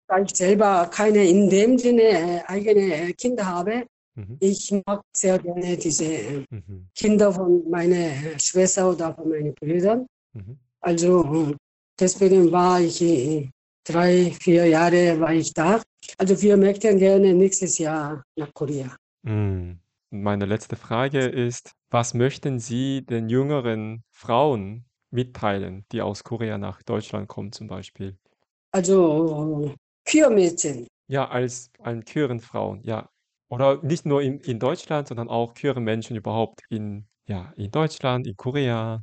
[SPEAKER 2] Da ich selber keine in dem Sinne äh, eigene Kinder habe,
[SPEAKER 1] Mhm.
[SPEAKER 2] ich mag sehr gerne diese äh,
[SPEAKER 1] Mhm.
[SPEAKER 2] Kinder von meiner Schwester oder von meinen Brüdern.
[SPEAKER 1] Mhm.
[SPEAKER 2] Also äh, deswegen war ich äh, drei, vier Jahre war ich da. Also wir möchten gerne nächstes Jahr nach Korea.
[SPEAKER 1] Mhm. Meine letzte Frage ist, was möchten Sie den jüngeren Frauen mitteilen, die aus Korea nach Deutschland kommen zum Beispiel?
[SPEAKER 2] Also Queer-Mädchen.
[SPEAKER 1] Ja, als an queeren Frauen, ja. Oder nicht nur in, in Deutschland, sondern auch queere Menschen überhaupt in, ja, in Deutschland, in Korea.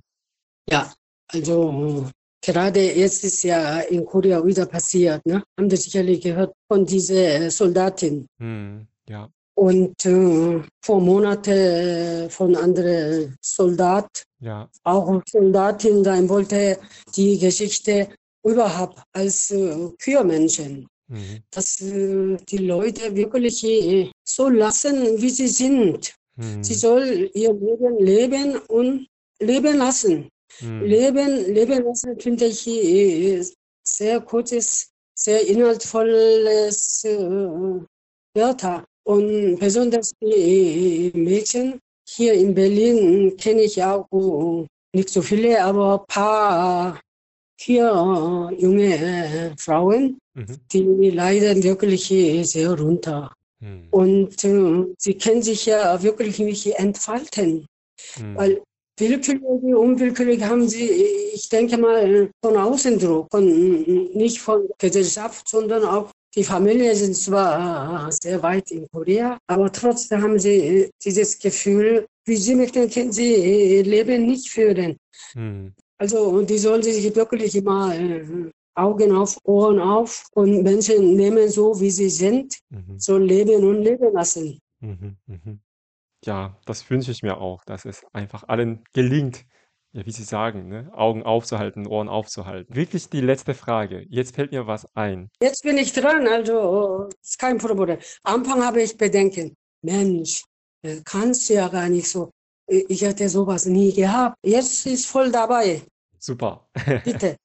[SPEAKER 2] Ja, also gerade jetzt ist ja in Korea wieder passiert, ne? Haben Sie sicherlich gehört von dieser Soldatin.
[SPEAKER 1] Hm, ja.
[SPEAKER 2] Und äh, vor Monaten von anderen Soldat,
[SPEAKER 1] Ja.
[SPEAKER 2] auch Soldatin sein wollte, die Geschichte überhaupt als äh, Queer-Menschen,
[SPEAKER 1] Mhm.
[SPEAKER 2] dass äh, die Leute wirklich äh, so lassen, wie sie sind.
[SPEAKER 1] Hm,
[SPEAKER 2] Sie soll ihr Leben leben und leben lassen.
[SPEAKER 1] hm,
[SPEAKER 2] Leben, Leben lassen finde ich äh, sehr kurzes, sehr inhaltvolles äh, Wörter. Und besonders die äh, Mädchen hier in Berlin kenne ich auch äh, nicht so viele, aber ein paar hier äh, junge äh, Frauen,
[SPEAKER 1] mhm,
[SPEAKER 2] die leiden wirklich äh, sehr runter.
[SPEAKER 1] hm,
[SPEAKER 2] Und äh, sie können sich ja wirklich nicht entfalten.
[SPEAKER 1] hm,
[SPEAKER 2] Weil willkürlich, unwillkürlich haben sie, ich denke mal, von außen Druck und nicht von Gesellschaft, sondern auch die Familie sind zwar sehr weit in Korea, aber trotzdem haben sie dieses Gefühl, wie sie möchten, können sie ihr Leben nicht führen.
[SPEAKER 1] hm,
[SPEAKER 2] Also die sollen sich wirklich immer äh, Augen auf, Ohren auf und Menschen nehmen so, wie sie sind,
[SPEAKER 1] mhm,
[SPEAKER 2] so leben und leben lassen.
[SPEAKER 1] mhm, mhm. Ja, das wünsche ich mir auch, dass es einfach allen gelingt, ja, wie Sie sagen, ne? Augen aufzuhalten, Ohren aufzuhalten. Wirklich die letzte Frage. Jetzt fällt mir was ein.
[SPEAKER 2] Jetzt bin ich dran, also ist kein Problem. Am Anfang habe ich Bedenken. Mensch, äh, kannst du ja gar nicht so. Äh, Ich hatte sowas nie gehabt. Jetzt ist voll dabei.
[SPEAKER 1] Super.
[SPEAKER 2] Bitte.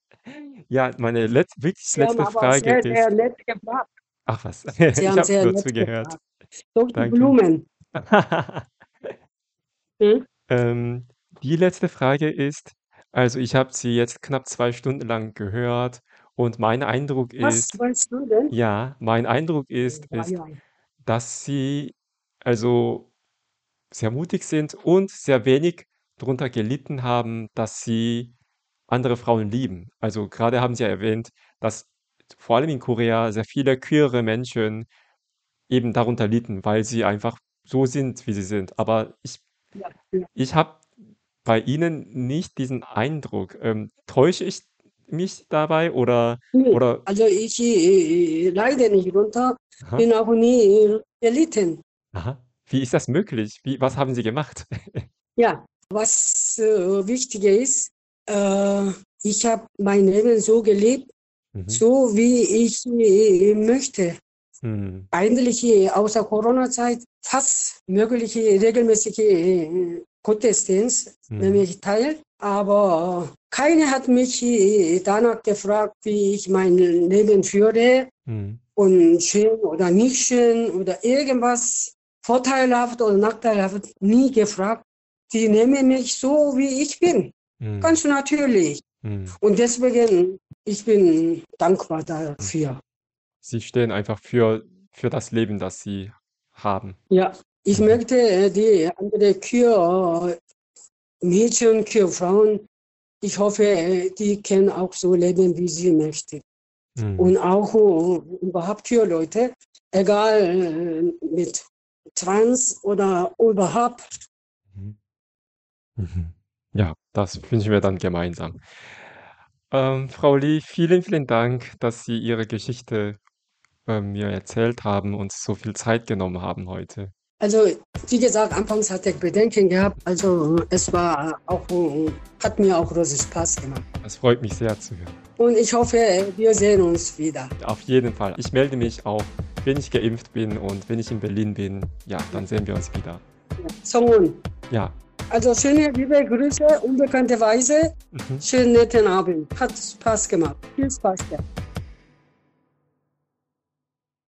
[SPEAKER 1] Ja, meine letz wirklich
[SPEAKER 2] Sie haben
[SPEAKER 1] letzte
[SPEAKER 2] aber
[SPEAKER 1] Frage
[SPEAKER 2] sehr, sehr
[SPEAKER 1] ist
[SPEAKER 2] nett gefragt.
[SPEAKER 1] ach was,
[SPEAKER 2] Sie
[SPEAKER 1] ich
[SPEAKER 2] haben
[SPEAKER 1] habe
[SPEAKER 2] sehr
[SPEAKER 1] nur
[SPEAKER 2] nett
[SPEAKER 1] zugehört.
[SPEAKER 2] gefragt. Durch die
[SPEAKER 1] Danke.
[SPEAKER 2] Blumen. Hm?
[SPEAKER 1] Ähm, die letzte Frage ist, also ich habe Sie jetzt knapp 2 Stunden lang gehört und mein Eindruck
[SPEAKER 2] Was,
[SPEAKER 1] ist
[SPEAKER 2] zwei Stunden?
[SPEAKER 1] ja, mein Eindruck ist
[SPEAKER 2] Ja,
[SPEAKER 1] ist,
[SPEAKER 2] ja.
[SPEAKER 1] dass Sie also sehr mutig sind und sehr wenig drunter gelitten haben, dass Sie andere Frauen lieben. Also grade haben Sie ja erwähnt, dass vor allem in Korea sehr viele queere Menschen eben darunter litten, weil sie einfach so sind, wie sie sind. Aber ich
[SPEAKER 2] Ja, ja.
[SPEAKER 1] ich habe bei Ihnen nicht diesen Eindruck. Ähm, täusche ich mich dabei oder
[SPEAKER 2] Nee,
[SPEAKER 1] oder
[SPEAKER 2] also ich äh, leide nicht runter,
[SPEAKER 1] Aha.
[SPEAKER 2] bin auch nie äh, gelitten.
[SPEAKER 1] Aha. Wie ist das möglich? Wie was haben Sie gemacht?
[SPEAKER 2] Ja, was äh, wichtiger ist, äh, ich habe mein Leben so gelebt,
[SPEAKER 1] Mhm.
[SPEAKER 2] so wie ich äh, möchte.
[SPEAKER 1] Mhm.
[SPEAKER 2] Eigentlich äh, außer Corona-Zeit fast mögliche regelmäßige äh, Gottesdienst nehme
[SPEAKER 1] Mhm.
[SPEAKER 2] ich teil, aber keiner hat mich äh, danach gefragt, wie ich mein Leben führe
[SPEAKER 1] Mhm.
[SPEAKER 2] und schön oder nicht schön oder irgendwas vorteilhaft oder nachteilhaft nie gefragt. Die nehmen mich so, wie ich bin.
[SPEAKER 1] Mhm.
[SPEAKER 2] Ganz natürlich.
[SPEAKER 1] Mhm.
[SPEAKER 2] Und deswegen, ich bin dankbar dafür.
[SPEAKER 1] Sie stehen einfach für für das Leben, das Sie haben.
[SPEAKER 2] Ja, ich
[SPEAKER 1] Mhm.
[SPEAKER 2] möchte äh, die andere Kühe, äh, Mädchen, Kühe, Frauen, ich hoffe, äh, die können auch so leben, wie sie möchten.
[SPEAKER 1] Mhm.
[SPEAKER 2] Und auch überhaupt Kühe, Leute, egal mit Trans oder überhaupt.
[SPEAKER 1] Mhm. Mhm. Ja, das wünschen wir dann gemeinsam. Ähm, Frau Lee, vielen, vielen Dank, dass Sie Ihre Geschichte, ähm, mir erzählt haben und so viel Zeit genommen haben heute.
[SPEAKER 2] Also, wie gesagt, anfangs hatte ich Bedenken gehabt. Also, es war auch, äh, hat mir auch großen Spaß gemacht.
[SPEAKER 1] Das freut mich sehr zu hören.
[SPEAKER 2] Und ich hoffe, wir sehen uns wieder.
[SPEAKER 1] Auf jeden Fall. Ich melde mich auch, wenn ich geimpft bin und wenn ich in Berlin bin. Ja, dann sehen wir uns wieder.
[SPEAKER 2] Ja. Songun.
[SPEAKER 1] Ja.
[SPEAKER 2] Also schöne liebe Grüße, unbekannte Weise.
[SPEAKER 1] Mhm.
[SPEAKER 2] Schönen netten Abend. Hat Spaß gemacht. Viel Spaß gehabt.